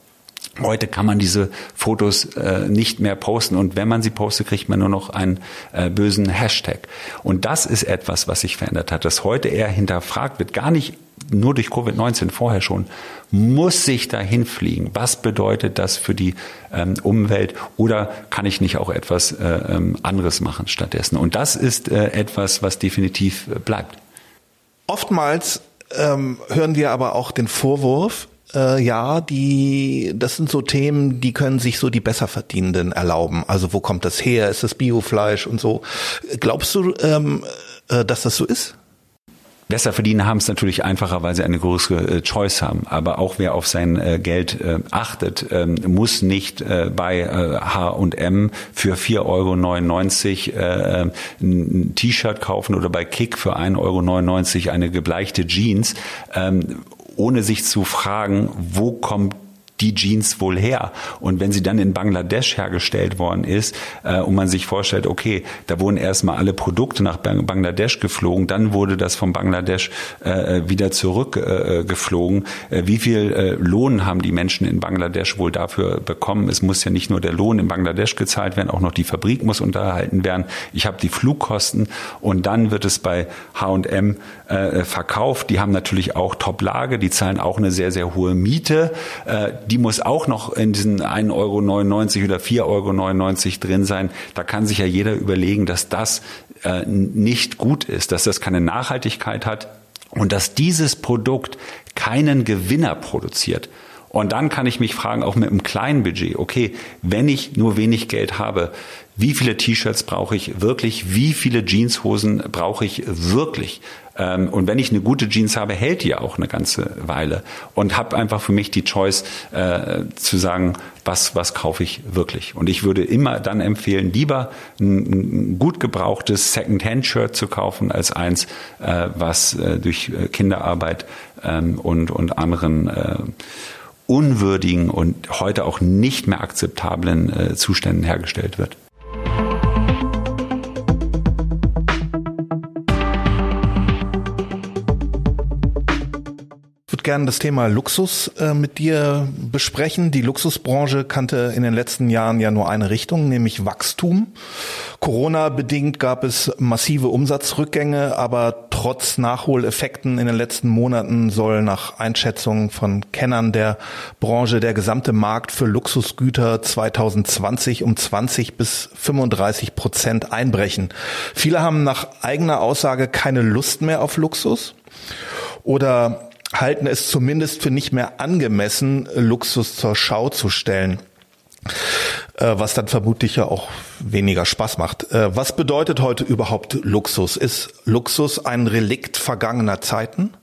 Heute kann man diese Fotos äh, nicht mehr posten und wenn man sie postet, kriegt man nur noch einen äh, bösen Hashtag. Und das ist etwas, was sich verändert hat, dass heute eher hinterfragt wird, gar nicht nur durch Covid-19 vorher schon, muss sich dahin fliegen. Was bedeutet das für die ähm, Umwelt? Oder kann ich nicht auch etwas äh, ähm, anderes machen stattdessen? Und das ist äh, etwas, was definitiv äh, bleibt. Oftmals ähm, hören wir aber auch den Vorwurf, äh, ja, die, das sind so Themen, die können sich so die Besserverdienenden erlauben. Also wo kommt das her? Ist das Biofleisch und so? Glaubst du, ähm, äh, dass das so ist? Besser verdienen haben es natürlich einfacher, weil sie eine größere äh, Choice haben. Aber auch wer auf sein äh, Geld äh, achtet, ähm, muss nicht äh, bei H&M für 4,99 Euro äh, ein T-Shirt kaufen oder bei Kick für 1,99 Euro eine gebleichte Jeans, ähm, ohne sich zu fragen, wo kommt die Jeans wohl her? Und wenn sie dann in Bangladesch hergestellt worden ist äh, und man sich vorstellt, okay, da wurden erstmal alle Produkte nach Bangladesch geflogen, dann wurde das von Bangladesch äh, wieder zurückgeflogen. Äh, äh, wie viel äh, Lohn haben die Menschen in Bangladesch wohl dafür bekommen? Es muss ja nicht nur der Lohn in Bangladesch gezahlt werden, auch noch die Fabrik muss unterhalten werden. Ich habe die Flugkosten und dann wird es bei H&M äh, verkauft. Die haben natürlich auch Top-Lage, die zahlen auch eine sehr, sehr hohe Miete. Äh, die muss auch noch in diesen 1,99 Euro oder 4,99 Euro drin sein. Da kann sich ja jeder überlegen, dass das äh, nicht gut ist, dass das keine Nachhaltigkeit hat und dass dieses Produkt keinen Gewinner produziert. Und dann kann ich mich fragen, auch mit einem kleinen Budget, okay, wenn ich nur wenig Geld habe, wie viele T-Shirts brauche ich wirklich, wie viele Jeanshosen brauche ich wirklich. Ähm, und wenn ich eine gute Jeans habe, hält die ja auch eine ganze Weile. Und habe einfach für mich die Choice äh, zu sagen, was, was kaufe ich wirklich. Und ich würde immer dann empfehlen, lieber ein, gut gebrauchtes Second-Hand-Shirt zu kaufen, als eins, äh, was äh, durch äh, Kinderarbeit ähm, und, und anderen äh, unwürdigen und heute auch nicht mehr akzeptablen äh, Zuständen hergestellt wird. gerne das Thema Luxus äh, mit dir besprechen. Die Luxusbranche kannte in den letzten Jahren ja nur eine Richtung, nämlich Wachstum. Corona bedingt gab es massive Umsatzrückgänge, aber trotz Nachholeffekten in den letzten Monaten soll nach Einschätzung von Kennern der Branche der gesamte Markt für Luxusgüter 2020 um 20 bis 35 Prozent einbrechen. Viele haben nach eigener Aussage keine Lust mehr auf Luxus oder halten es zumindest für nicht mehr angemessen, Luxus zur Schau zu stellen. Äh, was dann vermutlich ja auch weniger Spaß macht. Äh, was bedeutet heute überhaupt Luxus? Ist Luxus ein Relikt vergangener Zeiten?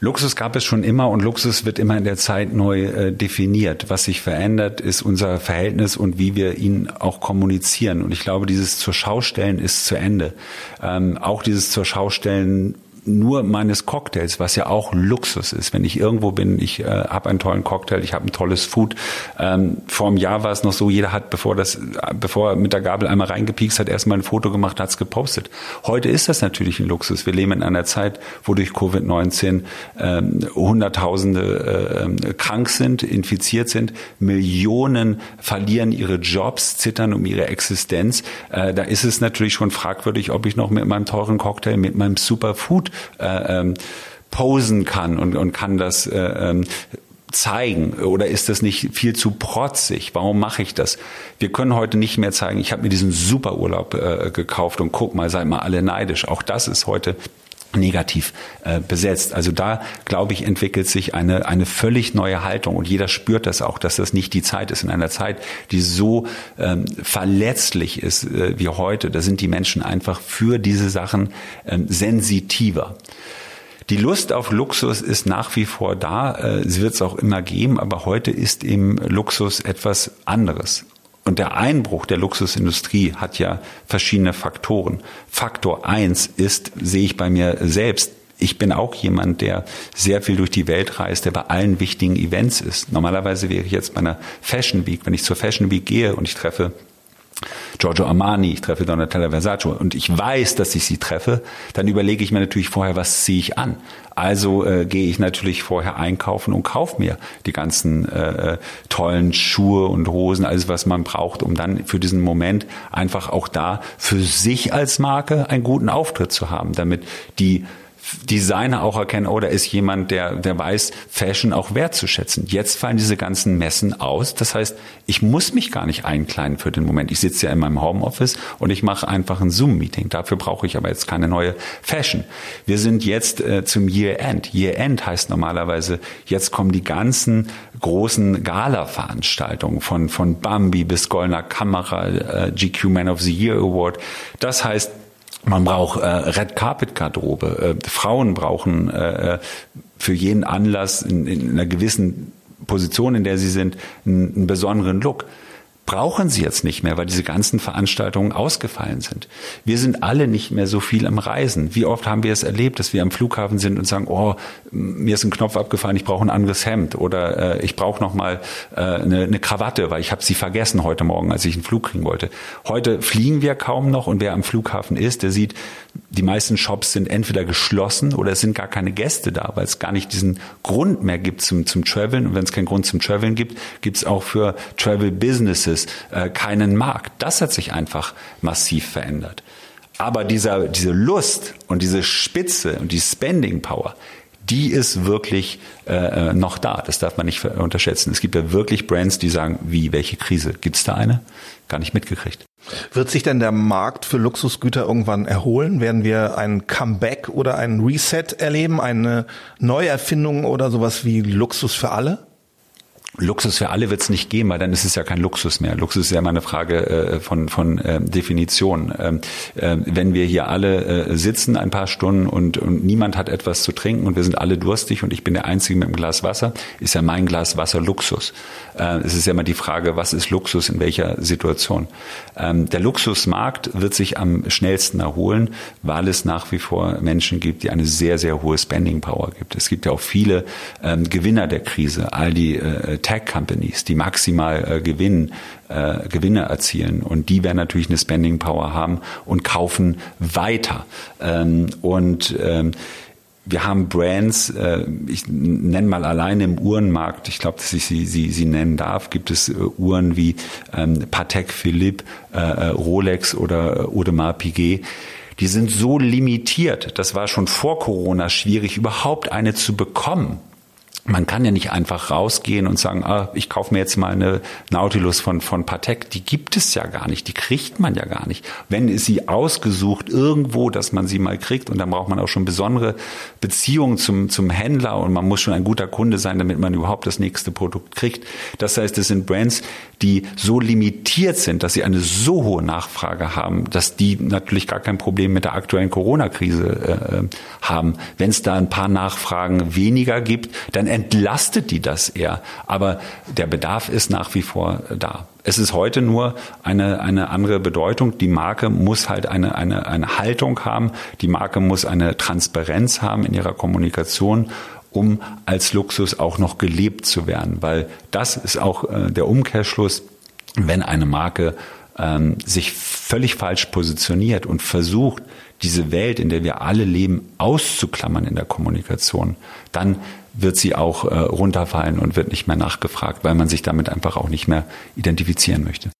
Luxus gab es schon immer und Luxus wird immer in der Zeit neu äh, definiert. Was sich verändert, ist unser Verhältnis und wie wir ihn auch kommunizieren. Und ich glaube, dieses zur Schaustellen ist zu Ende. Ähm, auch dieses zur Schaustellen nur meines Cocktails, was ja auch Luxus ist. Wenn ich irgendwo bin, ich äh, habe einen tollen Cocktail, ich habe ein tolles Food. Ähm, vor einem Jahr war es noch so, jeder hat, bevor das, bevor er mit der Gabel einmal reingepiekst hat, erstmal ein Foto gemacht, hat's gepostet. Heute ist das natürlich ein Luxus. Wir leben in einer Zeit, wo durch Covid-19 ähm, Hunderttausende äh, krank sind, infiziert sind, Millionen verlieren ihre Jobs, zittern um ihre Existenz. Äh, da ist es natürlich schon fragwürdig, ob ich noch mit meinem teuren Cocktail, mit meinem Superfood äh, ähm, posen kann und, und kann das äh, ähm, zeigen oder ist das nicht viel zu protzig? Warum mache ich das? Wir können heute nicht mehr zeigen, ich habe mir diesen Superurlaub äh, gekauft und guck mal, seid mal alle neidisch. Auch das ist heute negativ äh, besetzt. Also da, glaube ich, entwickelt sich eine, eine völlig neue Haltung und jeder spürt das auch, dass das nicht die Zeit ist. In einer Zeit, die so ähm, verletzlich ist äh, wie heute, da sind die Menschen einfach für diese Sachen ähm, sensitiver. Die Lust auf Luxus ist nach wie vor da. Äh, sie wird es auch immer geben, aber heute ist eben Luxus etwas anderes. Und der Einbruch der Luxusindustrie hat ja verschiedene Faktoren. Faktor eins ist, sehe ich bei mir selbst, ich bin auch jemand, der sehr viel durch die Welt reist, der bei allen wichtigen Events ist. Normalerweise wäre ich jetzt bei einer Fashion Week, wenn ich zur Fashion Week gehe und ich treffe Giorgio Armani, ich treffe Donatella Versace und ich weiß, dass ich sie treffe, dann überlege ich mir natürlich vorher, was ziehe ich an. Also äh, gehe ich natürlich vorher einkaufen und kaufe mir die ganzen äh, äh, tollen Schuhe und Hosen, alles was man braucht, um dann für diesen Moment einfach auch da für sich als Marke einen guten Auftritt zu haben, damit die Designer auch erkennen, oder oh, ist jemand, der, der weiß, Fashion auch wertzuschätzen. Jetzt fallen diese ganzen Messen aus. Das heißt, ich muss mich gar nicht einkleiden für den Moment. Ich sitze ja in meinem Homeoffice und ich mache einfach ein Zoom-Meeting. Dafür brauche ich aber jetzt keine neue Fashion. Wir sind jetzt äh, zum Year-End. Year-End heißt normalerweise, jetzt kommen die ganzen großen Gala-Veranstaltungen von, von Bambi bis Goldener Kamera, äh, GQ Man of the Year Award. Das heißt, man braucht äh, Red Carpet Garderobe. Äh, Frauen brauchen äh, äh, für jeden Anlass in, in einer gewissen Position, in der sie sind, einen, einen besonderen Look brauchen sie jetzt nicht mehr, weil diese ganzen Veranstaltungen ausgefallen sind. Wir sind alle nicht mehr so viel am Reisen. Wie oft haben wir es erlebt, dass wir am Flughafen sind und sagen, oh, mir ist ein Knopf abgefallen, ich brauche ein anderes Hemd oder äh, ich brauche noch mal äh, eine, eine Krawatte, weil ich habe sie vergessen heute Morgen, als ich einen Flug kriegen wollte. Heute fliegen wir kaum noch und wer am Flughafen ist, der sieht, die meisten Shops sind entweder geschlossen oder es sind gar keine Gäste da, weil es gar nicht diesen Grund mehr gibt zum, zum Traveln. Und wenn es keinen Grund zum Traveln gibt, gibt es auch für Travel Businesses äh, keinen Markt. Das hat sich einfach massiv verändert. Aber dieser, diese Lust und diese Spitze und die Spending Power, die ist wirklich äh, äh, noch da. Das darf man nicht unterschätzen. Es gibt ja wirklich Brands, die sagen, wie, welche Krise? Gibt es da eine? Gar nicht mitgekriegt. Wird sich denn der Markt für Luxusgüter irgendwann erholen? Werden wir ein Comeback oder ein Reset erleben? Eine Neuerfindung oder sowas wie Luxus für alle? Luxus für alle wird es nicht geben, weil dann ist es ja kein Luxus mehr. Luxus ist ja immer eine Frage äh, von, von äh, Definition. Ähm, äh, wenn wir hier alle äh, sitzen ein paar Stunden und, und niemand hat etwas zu trinken und wir sind alle durstig und ich bin der Einzige mit einem Glas Wasser, ist ja mein Glas Wasser Luxus. Äh, es ist ja immer die Frage, was ist Luxus in welcher Situation. Ähm, der Luxusmarkt wird sich am schnellsten erholen, weil es nach wie vor Menschen gibt, die eine sehr, sehr hohe Spending Power gibt. Es gibt ja auch viele ähm, Gewinner der Krise, all die äh, Tech-Companies, die maximal äh, Gewinn, äh, Gewinne erzielen. Und die werden natürlich eine Spending Power haben und kaufen weiter. Ähm, und ähm, wir haben Brands, äh, ich nenne mal alleine im Uhrenmarkt, ich glaube, dass ich sie, sie, sie nennen darf, gibt es äh, Uhren wie ähm, Patek Philippe, äh, äh Rolex oder äh, Audemars Piguet. Die sind so limitiert, das war schon vor Corona schwierig, überhaupt eine zu bekommen man kann ja nicht einfach rausgehen und sagen, ah, ich kaufe mir jetzt mal eine Nautilus von, von Patek. Die gibt es ja gar nicht, die kriegt man ja gar nicht. Wenn ist sie ausgesucht irgendwo, dass man sie mal kriegt und dann braucht man auch schon besondere Beziehungen zum, zum Händler und man muss schon ein guter Kunde sein, damit man überhaupt das nächste Produkt kriegt. Das heißt, es sind Brands, die so limitiert sind, dass sie eine so hohe Nachfrage haben, dass die natürlich gar kein Problem mit der aktuellen Corona-Krise äh, haben. Wenn es da ein paar Nachfragen weniger gibt, dann entlastet die das eher. Aber der Bedarf ist nach wie vor da. Es ist heute nur eine, eine andere Bedeutung. Die Marke muss halt eine, eine, eine Haltung haben. Die Marke muss eine Transparenz haben in ihrer Kommunikation um als Luxus auch noch gelebt zu werden, weil das ist auch äh, der Umkehrschluss, wenn eine Marke ähm, sich völlig falsch positioniert und versucht, diese Welt, in der wir alle leben, auszuklammern in der Kommunikation, dann wird sie auch äh, runterfallen und wird nicht mehr nachgefragt, weil man sich damit einfach auch nicht mehr identifizieren möchte.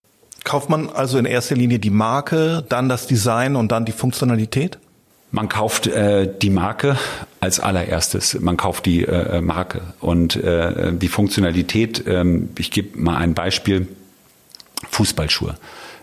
Kauft man also in erster Linie die Marke, dann das Design und dann die Funktionalität? Man kauft äh, die Marke als allererstes. Man kauft die äh, Marke und äh, die Funktionalität. Ähm, ich gebe mal ein Beispiel: Fußballschuhe.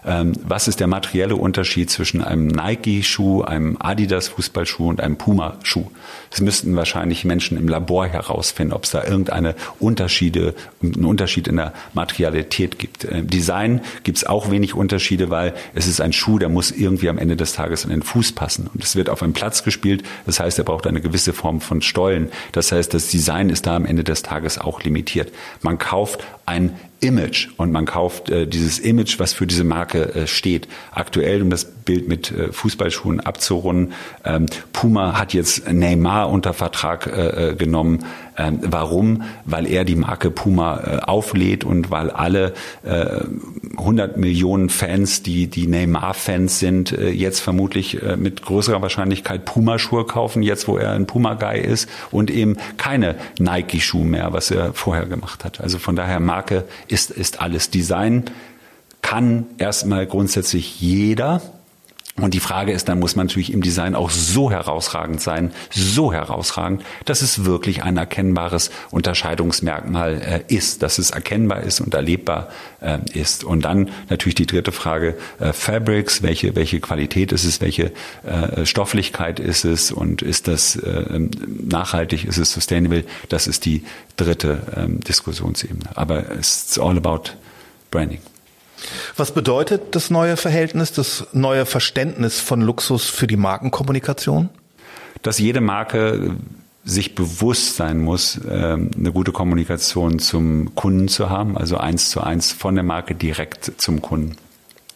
Ähm, was ist der materielle Unterschied zwischen einem Nike-Schuh, einem Adidas-Fußballschuh und einem Puma-Schuh? Das müssten wahrscheinlich Menschen im Labor herausfinden, ob es da irgendeine Unterschiede, einen Unterschied in der Materialität gibt. Im Design gibt es auch wenig Unterschiede, weil es ist ein Schuh, der muss irgendwie am Ende des Tages an den Fuß passen. Und es wird auf einem Platz gespielt, das heißt, er braucht eine gewisse Form von Stollen. Das heißt, das Design ist da am Ende des Tages auch limitiert. Man kauft ein Image und man kauft äh, dieses Image, was für diese Marke äh, steht. Aktuell, um das Bild mit äh, Fußballschuhen abzurunden, ähm, Puma hat jetzt Neymar unter Vertrag äh, äh genommen. Ähm, warum? Weil er die Marke Puma auflädt und weil alle äh, 100 Millionen Fans, die die Neymar-Fans sind, jetzt vermutlich mit größerer Wahrscheinlichkeit Puma-Schuhe kaufen, jetzt wo er ein Puma-Guy ist und eben keine Nike-Schuhe mehr, was er vorher gemacht hat. Also von daher Marke ist, ist alles. Design kann erstmal grundsätzlich jeder. Und die Frage ist, dann muss man natürlich im Design auch so herausragend sein, so herausragend, dass es wirklich ein erkennbares Unterscheidungsmerkmal äh, ist, dass es erkennbar ist und erlebbar äh, ist. Und dann natürlich die dritte Frage, äh, Fabrics, welche, welche Qualität ist es, welche äh, Stofflichkeit ist es und ist das äh, nachhaltig, ist es sustainable? Das ist die dritte ähm, Diskussionsebene. Aber it's all about branding. Was bedeutet das neue Verhältnis, das neue Verständnis von Luxus für die Markenkommunikation? Dass jede Marke sich bewusst sein muss, ähm, eine gute Kommunikation zum Kunden zu haben, also eins zu eins von der Marke direkt zum Kunden.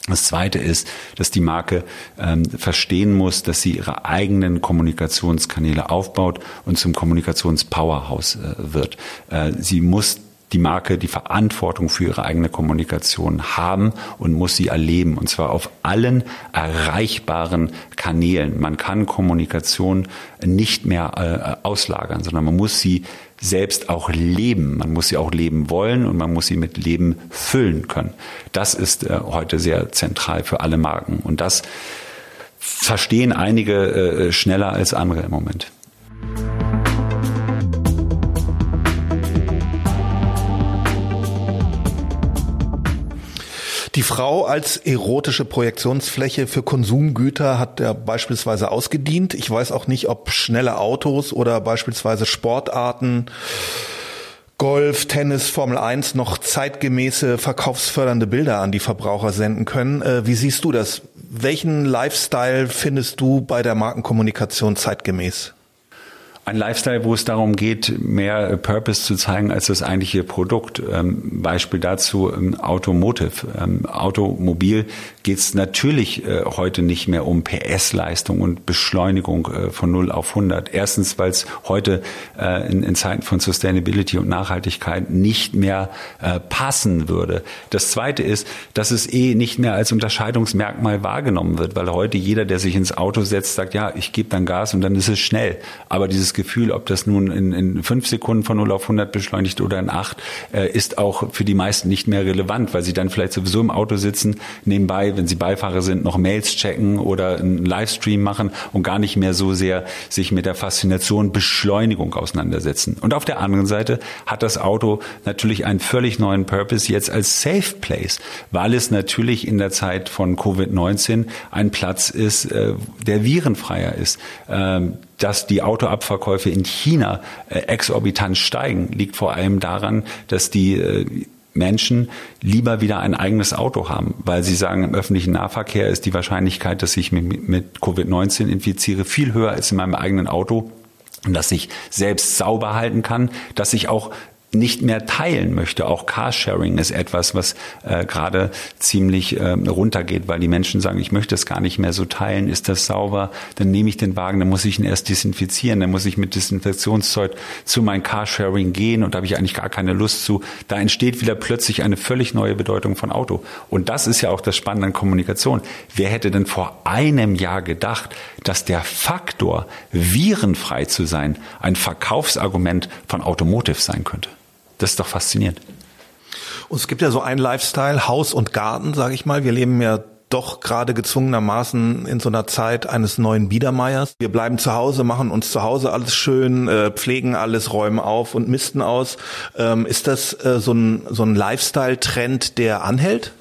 Das Zweite ist, dass die Marke ähm, verstehen muss, dass sie ihre eigenen Kommunikationskanäle aufbaut und zum Kommunikationspowerhouse äh, wird. Äh, sie muss die Marke die Verantwortung für ihre eigene Kommunikation haben und muss sie erleben. Und zwar auf allen erreichbaren Kanälen. Man kann Kommunikation nicht mehr äh, auslagern, sondern man muss sie selbst auch leben. Man muss sie auch leben wollen und man muss sie mit Leben füllen können. Das ist äh, heute sehr zentral für alle Marken. Und das verstehen einige äh, schneller als andere im Moment. Die Frau als erotische Projektionsfläche für Konsumgüter hat er beispielsweise ausgedient. Ich weiß auch nicht, ob schnelle Autos oder beispielsweise Sportarten Golf, Tennis, Formel 1 noch zeitgemäße verkaufsfördernde Bilder an die Verbraucher senden können. Äh, wie siehst du das? Welchen Lifestyle findest du bei der Markenkommunikation zeitgemäß? Ein Lifestyle, wo es darum geht, mehr Purpose zu zeigen als das eigentliche Produkt. Ähm, Beispiel dazu ähm, Automotive. Ähm, Automobil geht es natürlich äh, heute nicht mehr um PS-Leistung und Beschleunigung äh, von 0 auf 100. Erstens, weil es heute äh, in, Zeiten von Sustainability und Nachhaltigkeit nicht mehr passen würde. Das Zweite ist, dass es eh nicht mehr als Unterscheidungsmerkmal wahrgenommen wird, weil heute jeder, der sich ins Auto setzt, sagt, ja, ich gebe dann Gas und dann ist es schnell. Aber dieses Gefühl, ob das nun in, in fünf Sekunden von 0 auf 100 beschleunigt oder in acht, äh, ist auch für die meisten nicht mehr relevant, weil sie dann vielleicht sowieso im Auto sitzen, nebenbei, wenn sie Beifahrer sind, noch Mails checken oder einen Livestream machen und gar nicht mehr so sehr sich mit der Faszination Beschleunigung auseinandersetzen. Und auf der anderen Seite hat das Auto natürlich einen völlig neuen Purpose jetzt als Safe Place, weil es natürlich in der Zeit von Covid-19 ein Platz ist, äh, der virenfreier ist. Ähm, dass die Autoabverkäufe in China äh, exorbitant steigen, liegt vor allem daran, dass die äh, Menschen lieber wieder ein eigenes Auto haben, weil sie sagen, im öffentlichen Nahverkehr ist die Wahrscheinlichkeit, dass ich mit, mit Covid-19 infiziere, viel höher als in meinem eigenen Auto und dass ich selbst sauber halten kann, dass ich auch nicht mehr teilen möchte. Auch Carsharing ist etwas, was äh, gerade ziemlich äh, runtergeht, weil die Menschen sagen, ich möchte es gar nicht mehr so teilen. Ist das sauber? Dann nehme ich den Wagen, dann muss ich ihn erst desinfizieren, dann muss ich mit Desinfektionszeug zu meinem Carsharing gehen und da habe ich eigentlich gar keine Lust zu. Da entsteht wieder plötzlich eine völlig neue Bedeutung von Auto. Und das ist ja auch das Spannende an Kommunikation. Wer hätte denn vor einem Jahr gedacht, dass der Faktor, virenfrei zu sein, ein Verkaufsargument von Automotive sein könnte? Das ist doch faszinierend. Und es gibt ja so ein Lifestyle, Haus und Garten, sage ich mal. Wir leben ja doch gerade gezwungenermaßen in so einer Zeit eines neuen Biedermeiers. Wir bleiben zu Hause, machen uns zu Hause alles schön, äh, pflegen alles, räumen auf und misten aus. Ähm, ist das äh, so ein, so ein Lifestyle-Trend, der anhält?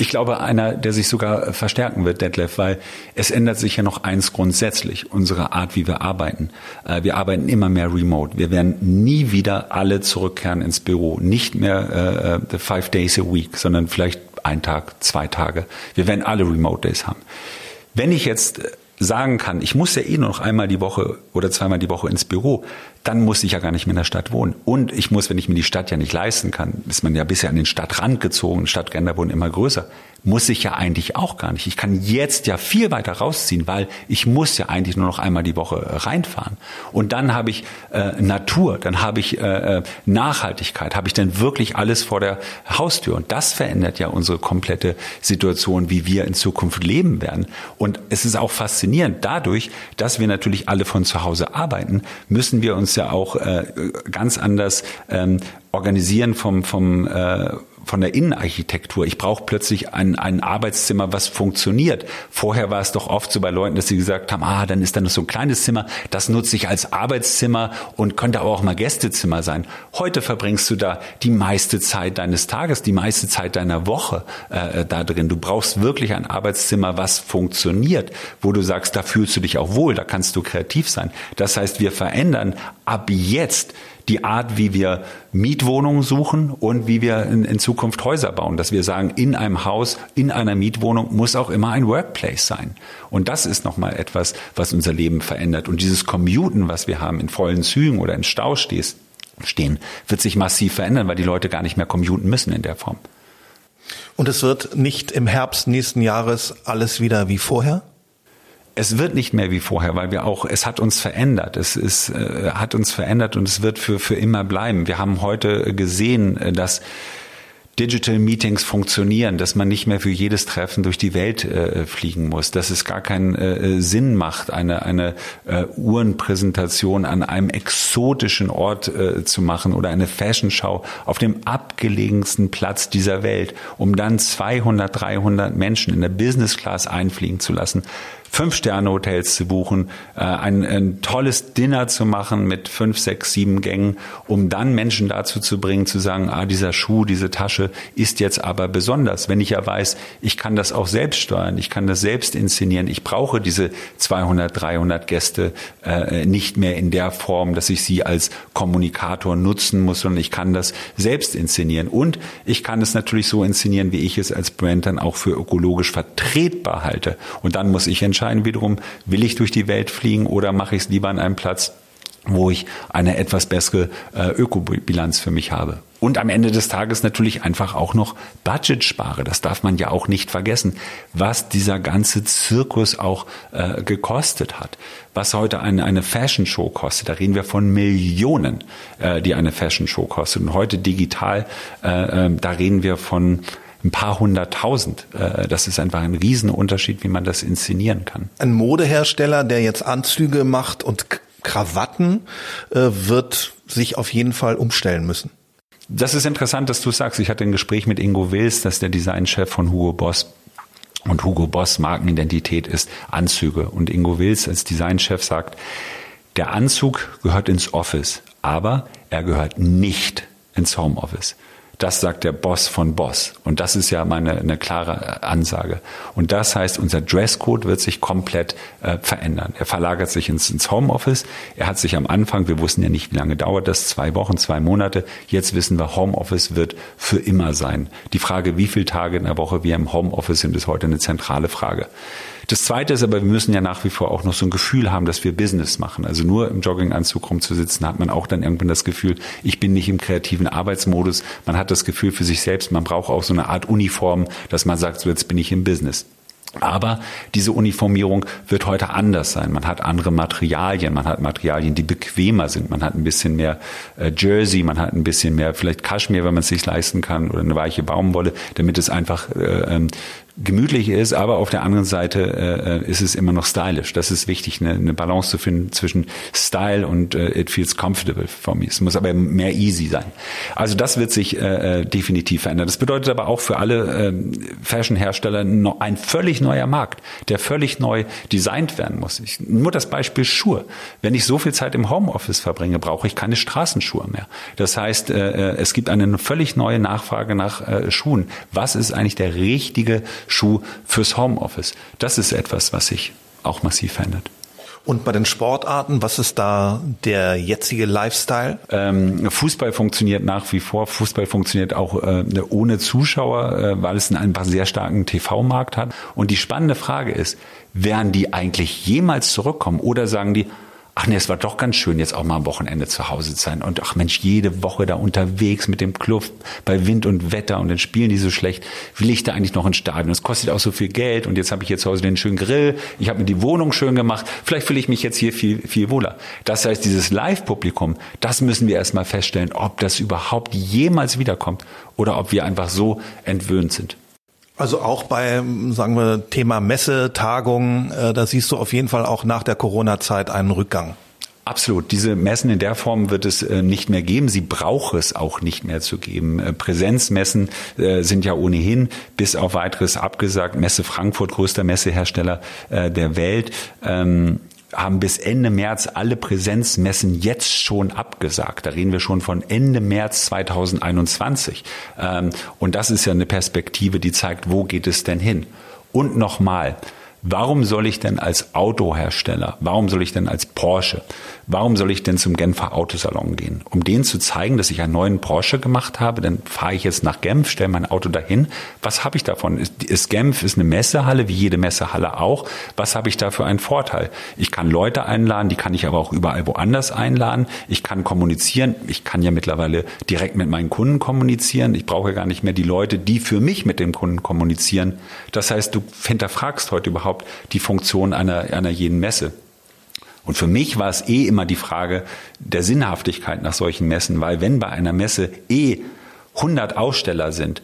Ich glaube, einer, der sich sogar verstärken wird, Detlef, weil es ändert sich ja noch eins grundsätzlich, unsere Art, wie wir arbeiten. Äh, wir arbeiten immer mehr remote. Wir werden nie wieder alle zurückkehren ins Büro. Nicht mehr äh, five days a week, sondern vielleicht ein Tag, zwei Tage. Wir werden alle Remote Days haben. Wenn ich jetzt sagen kann, ich muss ja eh nur noch einmal die Woche oder zweimal die Woche ins Büro, dann muss ich ja gar nicht mehr in der Stadt wohnen. Und ich muss, wenn ich mir die Stadt ja nicht leisten kann, ist man ja bisher an den Stadtrand gezogen, Stadtränder wurden immer größer, muss ich ja eigentlich auch gar nicht. Ich kann jetzt ja viel weiter rausziehen, weil ich muss ja eigentlich nur noch einmal die Woche äh, reinfahren. Und dann habe ich äh, Natur, dann habe ich äh, äh, Nachhaltigkeit, habe ich dann wirklich alles vor der Haustür. Und das verändert ja unsere komplette Situation, wie wir in Zukunft leben werden. Und es ist auch faszinierend, dadurch, dass wir natürlich alle von zu Hause arbeiten, müssen wir uns ja auch äh, ganz anders ähm, organisieren vom, vom äh, von der Innenarchitektur. Ich brauche plötzlich ein, ein Arbeitszimmer, was funktioniert. Vorher war es doch oft so bei Leuten, dass sie gesagt haben, ah, dann ist da noch so ein kleines Zimmer, das nutze ich als Arbeitszimmer und könnte aber auch mal Gästezimmer sein. Heute verbringst du da die meiste Zeit deines Tages, die meiste Zeit deiner Woche äh, da drin. Du brauchst wirklich ein Arbeitszimmer, was funktioniert, wo du sagst, da fühlst du dich auch wohl, da kannst du kreativ sein. Das heißt, wir verändern ab jetzt die Art, wie wir Mietwohnungen suchen und wie wir in, in, Zukunft Häuser bauen. Dass wir sagen, in einem Haus, in einer Mietwohnung muss auch immer ein Workplace sein. Und das ist nochmal etwas, was unser Leben verändert. Und dieses Commuten, was wir haben, in vollen Zügen oder in Stau stehst, stehen, wird sich massiv verändern, weil die Leute gar nicht mehr commuten müssen in der Form. Und es wird nicht im Herbst nächsten Jahres alles wieder wie vorher? Es wird nicht mehr wie vorher, weil wir auch, es hat uns verändert. Es ist, äh, hat uns verändert und es wird für, für immer bleiben. Wir haben heute gesehen, äh, dass Digital Meetings funktionieren, dass man nicht mehr für jedes Treffen durch die Welt äh, fliegen muss, dass es gar keinen äh, Sinn macht, eine, eine äh, Uhrenpräsentation an einem exotischen Ort äh, zu machen oder eine Fashion-Show auf dem abgelegensten Platz dieser Welt, um dann 200, 300 Menschen in der Business Class einfliegen zu lassen Fünf-Sterne-Hotels zu buchen, äh, ein, ein tolles Dinner zu machen mit fünf, sechs, sieben Gängen, um dann Menschen dazu zu bringen, zu sagen, ah, dieser Schuh, diese Tasche ist jetzt aber besonders. Wenn ich ja weiß, ich kann das auch selbst steuern, ich kann das selbst inszenieren, ich brauche diese 200, 300 Gäste äh, nicht mehr in der Form, dass ich sie als Kommunikator nutzen muss, sondern ich kann das selbst inszenieren. Und ich kann es natürlich so inszenieren, wie ich es als Brand dann auch für ökologisch vertretbar halte. Und dann muss ich entscheiden wiederum, will ich durch die Welt fliegen oder mache ich es lieber an einem Platz, wo ich eine etwas bessere äh, Ökobilanz für mich habe. Und am Ende des Tages natürlich einfach auch noch Budget spare. Das darf man ja auch nicht vergessen, was dieser ganze Zirkus auch äh, gekostet hat. Was heute eine, eine Fashion Show kostet, da reden wir von Millionen, äh, die eine Fashion Show kostet. Und heute digital, äh, äh, da reden wir von ein paar hunderttausend. Äh, das ist einfach ein Riesenunterschied, wie man das inszenieren kann. Ein Modehersteller, der jetzt Anzüge macht und Krawatten, äh, wird sich auf jeden Fall umstellen müssen. Das ist interessant, dass du sagst. Ich hatte ein Gespräch mit Ingo Wills, das ist der Designchef von Hugo Boss. Und Hugo Boss Markenidentität ist Anzüge. Und Ingo Wills als Designchef sagt, der Anzug gehört ins Office, aber er gehört nicht ins Homeoffice. Das sagt der Boss von Boss. Und das ist ja meine eine klare Ansage. Und das heißt, unser Dresscode wird sich komplett äh, verändern. Er verlagert sich ins, ins Homeoffice. Er hat sich am Anfang, wir wussten ja nicht, wie lange dauert das, zwei Wochen, zwei Monate. Jetzt wissen wir, Homeoffice wird für immer sein. Die Frage, wie viele Tage in der Woche wir im Homeoffice sind, ist heute eine zentrale Frage. Das Zweite ist aber, wir müssen ja nach wie vor auch noch so ein Gefühl haben, dass wir Business machen. Also nur im Jogginganzug rumzusitzen, hat man auch dann irgendwann das Gefühl, ich bin nicht im kreativen Arbeitsmodus. Man hat das Gefühl für sich selbst, man braucht auch so eine Art Uniform, dass man sagt, so jetzt bin ich im Business. Aber diese Uniformierung wird heute anders sein. Man hat andere Materialien, man hat Materialien, die bequemer sind. Man hat ein bisschen mehr äh, Jersey, man hat ein bisschen mehr vielleicht Kaschmir, wenn man es sich leisten kann, oder eine weiche Baumwolle, damit es einfach äh, ähm, gemütlich ist, aber auf der anderen Seite äh, ist es immer noch stylisch. Das ist wichtig, eine, eine Balance zu finden zwischen Style und äh, it feels comfortable for me. Es muss aber mehr easy sein. Also das wird sich äh, äh definitiv verändern. Das bedeutet aber auch für alle äh, Fashion-Hersteller ein völlig neuer Markt, der völlig neu designt werden muss. Ich, nur das Beispiel Schuhe. Wenn ich so viel Zeit im Homeoffice verbringe, brauche ich keine Straßenschuhe mehr. Das heißt, äh, äh es gibt eine völlig neue Nachfrage nach äh, Schuhen. Was ist eigentlich der richtige Schuh fürs Homeoffice. Das ist etwas, was sich auch massiv verändert. Und bei den Sportarten, was ist da der jetzige Lifestyle? Ähm, Fußball funktioniert nach wie vor. Fußball funktioniert auch äh, ohne Zuschauer, äh, weil es einen einfach sehr starken TV-Markt hat. Und die spannende Frage ist, werden die eigentlich jemals zurückkommen oder sagen die, ach nee, es war doch ganz schön, jetzt auch mal am Wochenende zu Hause zu sein. Und ach Mensch, jede Woche da unterwegs mit dem Club bei Wind und Wetter und dann spielen die so schlecht. Will ich da eigentlich noch ins Stadion? Das kostet auch so viel Geld und jetzt habe ich hier zu Hause den schönen Grill. Ich habe mir die Wohnung schön gemacht. Vielleicht fühle ich mich jetzt hier viel, viel wohler. Das heißt, dieses Live-Publikum, das müssen wir erstmal feststellen, ob das überhaupt jemals wiederkommt oder ob wir einfach so entwöhnt sind. Also auch bei, sagen wir, Thema Messe, Tagung, äh, da siehst du auf jeden Fall auch nach der Corona-Zeit einen Rückgang. Absolut. Diese Messen in der Form wird es äh, nicht mehr geben. Sie braucht es auch nicht mehr zu geben. Äh, Präsenzmessen sind ja ohnehin bis auf weiteres abgesagt. Messe Frankfurt, größter Messehersteller der Welt. Ähm, haben bis Ende März alle Präsenzmessen jetzt schon abgesagt. Da reden wir schon von Ende März 2021. Ähm, und das ist ja eine Perspektive, die zeigt, wo geht es denn hin? Und nochmal, Warum soll ich denn als Autohersteller, warum soll ich denn als Porsche, warum soll ich denn zum Genfer Autosalon gehen? Um denen zu zeigen, dass ich einen neuen Porsche gemacht habe, dann fahre ich jetzt nach Genf, stelle mein Auto dahin. Was habe ich davon? Ist, ist Genf ist eine Messehalle, wie jede Messehalle auch. Was habe ich da für einen Vorteil? Ich kann Leute einladen, die kann ich aber auch überall woanders einladen. Ich kann kommunizieren. Ich kann ja mittlerweile direkt mit meinen Kunden kommunizieren. Ich brauche gar nicht mehr die Leute, die für mich mit dem Kunden kommunizieren. Das heißt, du hinterfragst heute überhaupt überhaupt die Funktion einer, einer jeden Messe? Und für mich war es eh immer die Frage der Sinnhaftigkeit nach solchen Messen, weil wenn bei einer Messe eh 100 Aussteller sind,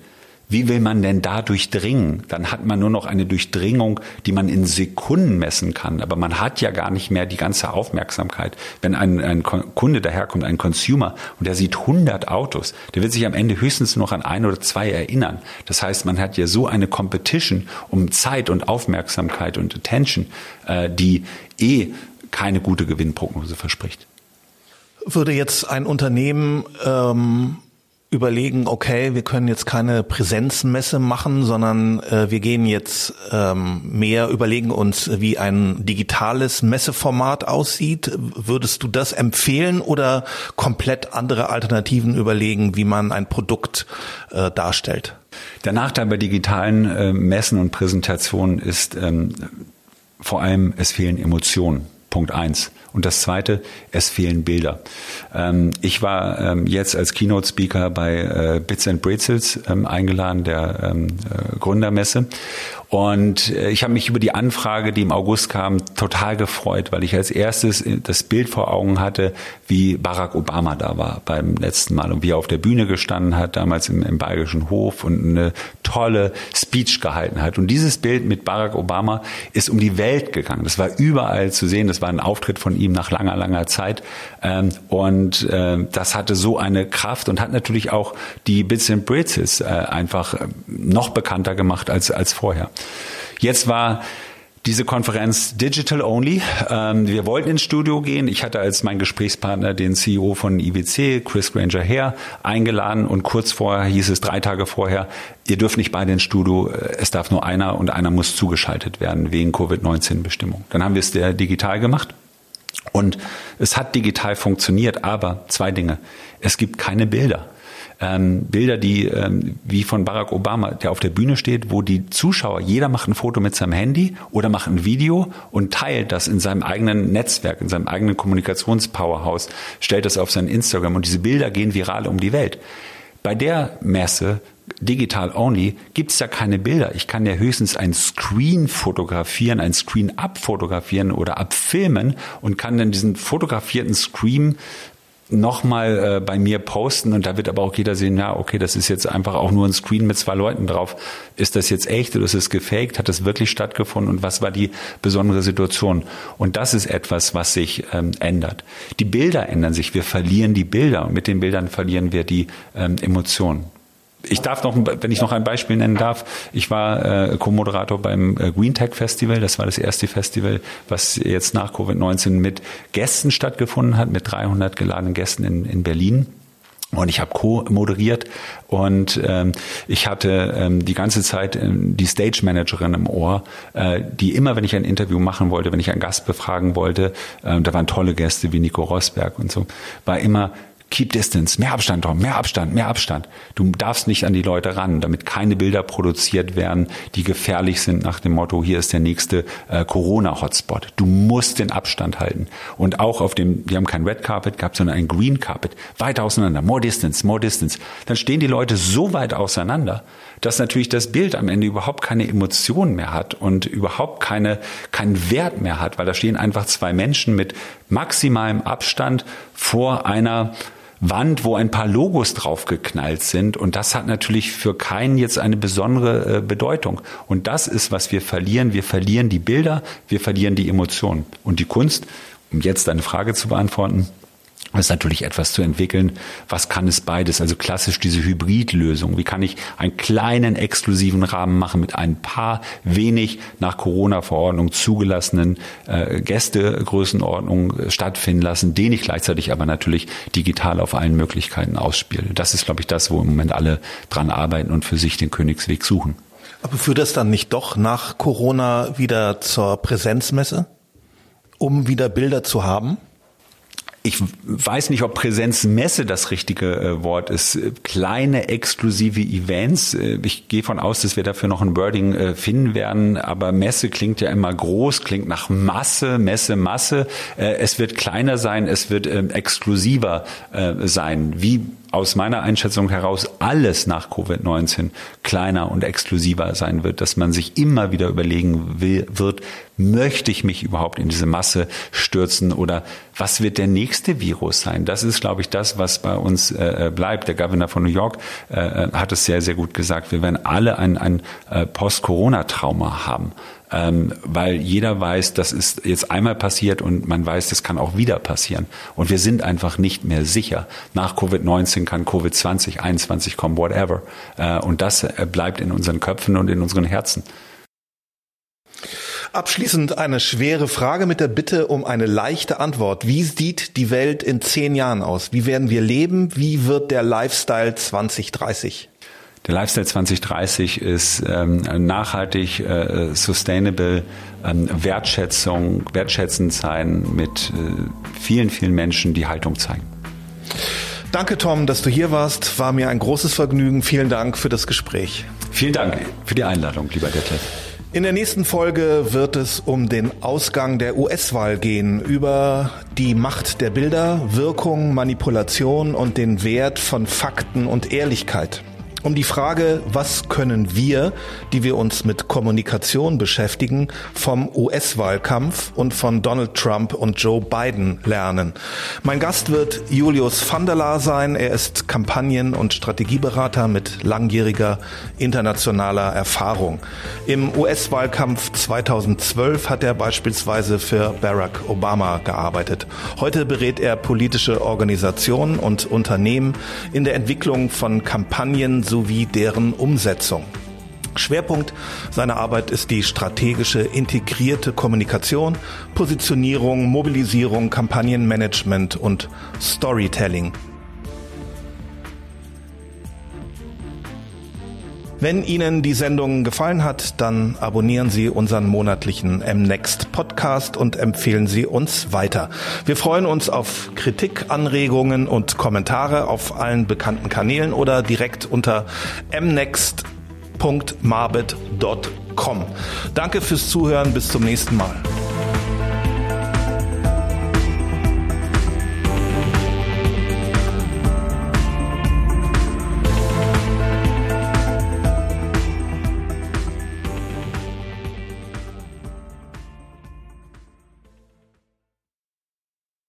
Wie will man denn da durchdringen? Dann hat man nur noch eine Durchdringung, die man in Sekunden messen kann. Aber man hat ja gar nicht mehr die ganze Aufmerksamkeit. Wenn ein, ein Kunde daherkommt, ein Consumer, und der sieht 100 Autos, der wird sich am Ende höchstens noch an ein oder zwei erinnern. Das heißt, man hat ja so eine Competition um Zeit und Aufmerksamkeit und Attention, äh, die eh keine gute Gewinnprognose verspricht. Würde jetzt ein Unternehmen ähm überlegen, okay, wir können jetzt keine Präsenzmesse machen, sondern äh, wir gehen jetzt ähm, mehr, überlegen uns, wie ein digitales Messeformat aussieht. Würdest du das empfehlen oder komplett andere Alternativen überlegen, wie man ein Produkt äh, darstellt? Der Nachteil bei digitalen äh, Messen und Präsentationen ist ähm, vor allem, es fehlen Emotionen. Punkt eins. Und das Zweite, es fehlen Bilder. Ähm, ich war ähm, jetzt als Keynote-Speaker bei äh, Bits and Brezels ähm, eingeladen, der ähm, äh, Gründermesse. Und äh, ich habe mich über die Anfrage, die im August kam, total gefreut, weil ich als erstes das Bild vor Augen hatte, wie Barack Obama da war beim letzten Mal und wie er auf der Bühne gestanden hat, damals im, im Bayerischen Hof und eine tolle Speech gehalten hat. Und dieses Bild mit Barack Obama ist um die Welt gegangen. Das war überall zu sehen. Das war ein Auftritt von ihm nach langer, langer Zeit. Ähm, und äh, das hatte so eine Kraft und hat natürlich auch die Bits and Britzes äh, einfach äh, noch bekannter gemacht als, als vorher. Jetzt war diese Konferenz Digital Only. Ähm, wir wollten ins Studio gehen. Ich hatte als mein Gesprächspartner den CEO von IWC, Chris Granger Hare, eingeladen und kurz vorher hieß es, drei Tage vorher, ihr dürft nicht beide ins Studio, es darf nur einer und einer muss zugeschaltet werden wegen Covid-19-Bestimmung. Dann haben wir es digital gemacht. Und es hat digital funktioniert, aber zwei Dinge. Es gibt keine Bilder. Ähm, Bilder, die ähm, wie von Barack Obama, der auf der Bühne steht, wo die Zuschauer, jeder macht ein Foto mit seinem Handy oder macht ein Video und teilt das in seinem eigenen Netzwerk, in seinem eigenen Kommunikationspowerhouse, stellt das auf sein Instagram und diese Bilder gehen viral um die Welt. Bei der Messe digital only gibt es ja keine Bilder. Ich kann ja höchstens ein Screen fotografieren, ein Screen abfotografieren oder abfilmen und kann dann diesen fotografierten Screen nochmal äh, bei mir posten und da wird aber auch jeder sehen, ja, okay, das ist jetzt einfach auch nur ein Screen mit zwei Leuten drauf. Ist das jetzt echt oder ist es gefaked? Hat das wirklich stattgefunden und was war die besondere Situation? Und das ist etwas, was sich ähm, ändert. Die Bilder ändern sich. Wir verlieren die Bilder und mit den Bildern verlieren wir die ähm, Emotionen ich darf noch, wenn ich noch ein Beispiel nennen darf, ich war äh, Co-Moderator beim äh, Green Tech Festival. Das war das erste Festival, was jetzt nach Covid-19 mit Gästen stattgefunden hat, mit 300 geladenen Gästen in, in Berlin. Und ich habe co-moderiert und ähm, ich hatte ähm, die ganze Zeit ähm, die Stage Managerin im Ohr, äh, die immer, wenn ich ein Interview machen wollte, wenn ich einen Gast befragen wollte, äh, da waren tolle Gäste wie Nico Rosberg und so, war immer Keep Distance, mehr Abstand, Tom, mehr Abstand, mehr Abstand. Du darfst nicht an die Leute ran, damit keine Bilder produziert werden, die gefährlich sind nach dem Motto, hier ist der nächste äh, Corona-Hotspot. Du musst den Abstand halten. Und auch auf dem, wir haben kein Red Carpet gehabt, sondern ein Green Carpet. Weit auseinander, more distance, more distance. Dann stehen die Leute so weit auseinander, dass natürlich das Bild am Ende überhaupt keine Emotionen mehr hat und überhaupt keine, keinen Wert mehr hat, weil da stehen einfach zwei Menschen mit maximalem Abstand vor einer Wand, wo ein paar Logos draufgeknallt sind. Und das hat natürlich für keinen jetzt eine besondere äh, Bedeutung. Und das ist, was wir verlieren. Wir verlieren die Bilder, wir verlieren die Emotionen. Und die Kunst, um jetzt deine Frage zu beantworten, ist natürlich etwas zu entwickeln. Was kann es beides? Also klassisch diese Hybridlösung. Wie kann ich einen kleinen exklusiven Rahmen machen mit ein paar wenig nach Corona-Verordnung zugelassenen äh, Gästegrößenordnungen stattfinden lassen, den ich gleichzeitig aber natürlich digital auf allen Möglichkeiten ausspiele. Das ist, glaube ich, das, wo im Moment alle dran arbeiten und für sich den Königsweg suchen. Aber führt das dann nicht doch nach Corona wieder zur Präsenzmesse, um wieder Bilder zu haben? Ich weiß nicht, ob Präsenzmesse das richtige äh, Wort ist. Kleine exklusive Events. Äh, ich gehe von aus, dass wir dafür noch ein Wording äh, finden werden. Aber Messe klingt ja immer groß, klingt nach Masse, Messe, Masse. Äh, es wird kleiner sein, es wird ähm, exklusiver äh, sein. Wie aus meiner Einschätzung heraus alles nach Covid-19 kleiner und exklusiver sein wird, dass man sich immer wieder überlegen will, wird, möchte ich mich überhaupt in diese Masse stürzen oder was wird der nächste Virus sein? Das ist, glaube ich, das, was bei uns äh, bleibt. Der Governor von New York äh, hat es sehr, sehr gut gesagt. Wir werden alle ein, ein äh, Post-Corona-Trauma haben ähm, weil jeder weiß, das ist jetzt einmal passiert und man weiß, das kann auch wieder passieren. Und wir sind einfach nicht mehr sicher. Nach Covid-19 kann Covid-20, 21 kommen, whatever. Äh, und das äh, bleibt in unseren Köpfen und in unseren Herzen. Abschließend eine schwere Frage mit der Bitte um eine leichte Antwort. Wie sieht die Welt in zehn Jahren aus? Wie werden wir leben? Wie wird der Lifestyle 2030? Der Lifestyle 2030 ist ähm, nachhaltig, äh, sustainable, ähm, Wertschätzung, wertschätzend sein mit äh, vielen, vielen Menschen, die Haltung zeigen. Danke, Tom, dass du hier warst. War mir ein großes Vergnügen. Vielen Dank für das Gespräch. Vielen Dank für die Einladung, lieber Detlef. In der nächsten Folge wird es um den Ausgang der US-Wahl gehen, über die Macht der Bilder, Wirkung, Manipulation und den Wert von Fakten und Ehrlichkeit um die Frage, was können wir, die wir uns mit Kommunikation beschäftigen, vom US-Wahlkampf und von Donald Trump und Joe Biden lernen. Mein Gast wird Julius van der Laar sein. Er ist Kampagnen- und Strategieberater mit langjähriger internationaler Erfahrung. Im US-Wahlkampf 2012 hat er beispielsweise für Barack Obama gearbeitet. Heute berät er politische Organisationen und Unternehmen in der Entwicklung von Kampagnen sowie deren Umsetzung. Schwerpunkt seiner Arbeit ist die strategische integrierte Kommunikation, Positionierung, Mobilisierung, Kampagnenmanagement und Storytelling. Wenn Ihnen die Sendung gefallen hat, dann abonnieren Sie unseren monatlichen MNext Podcast und empfehlen Sie uns weiter. Wir freuen uns auf Kritik, Anregungen und Kommentare auf allen bekannten Kanälen oder direkt unter mnext.marbet.com. Danke fürs Zuhören, bis zum nächsten Mal.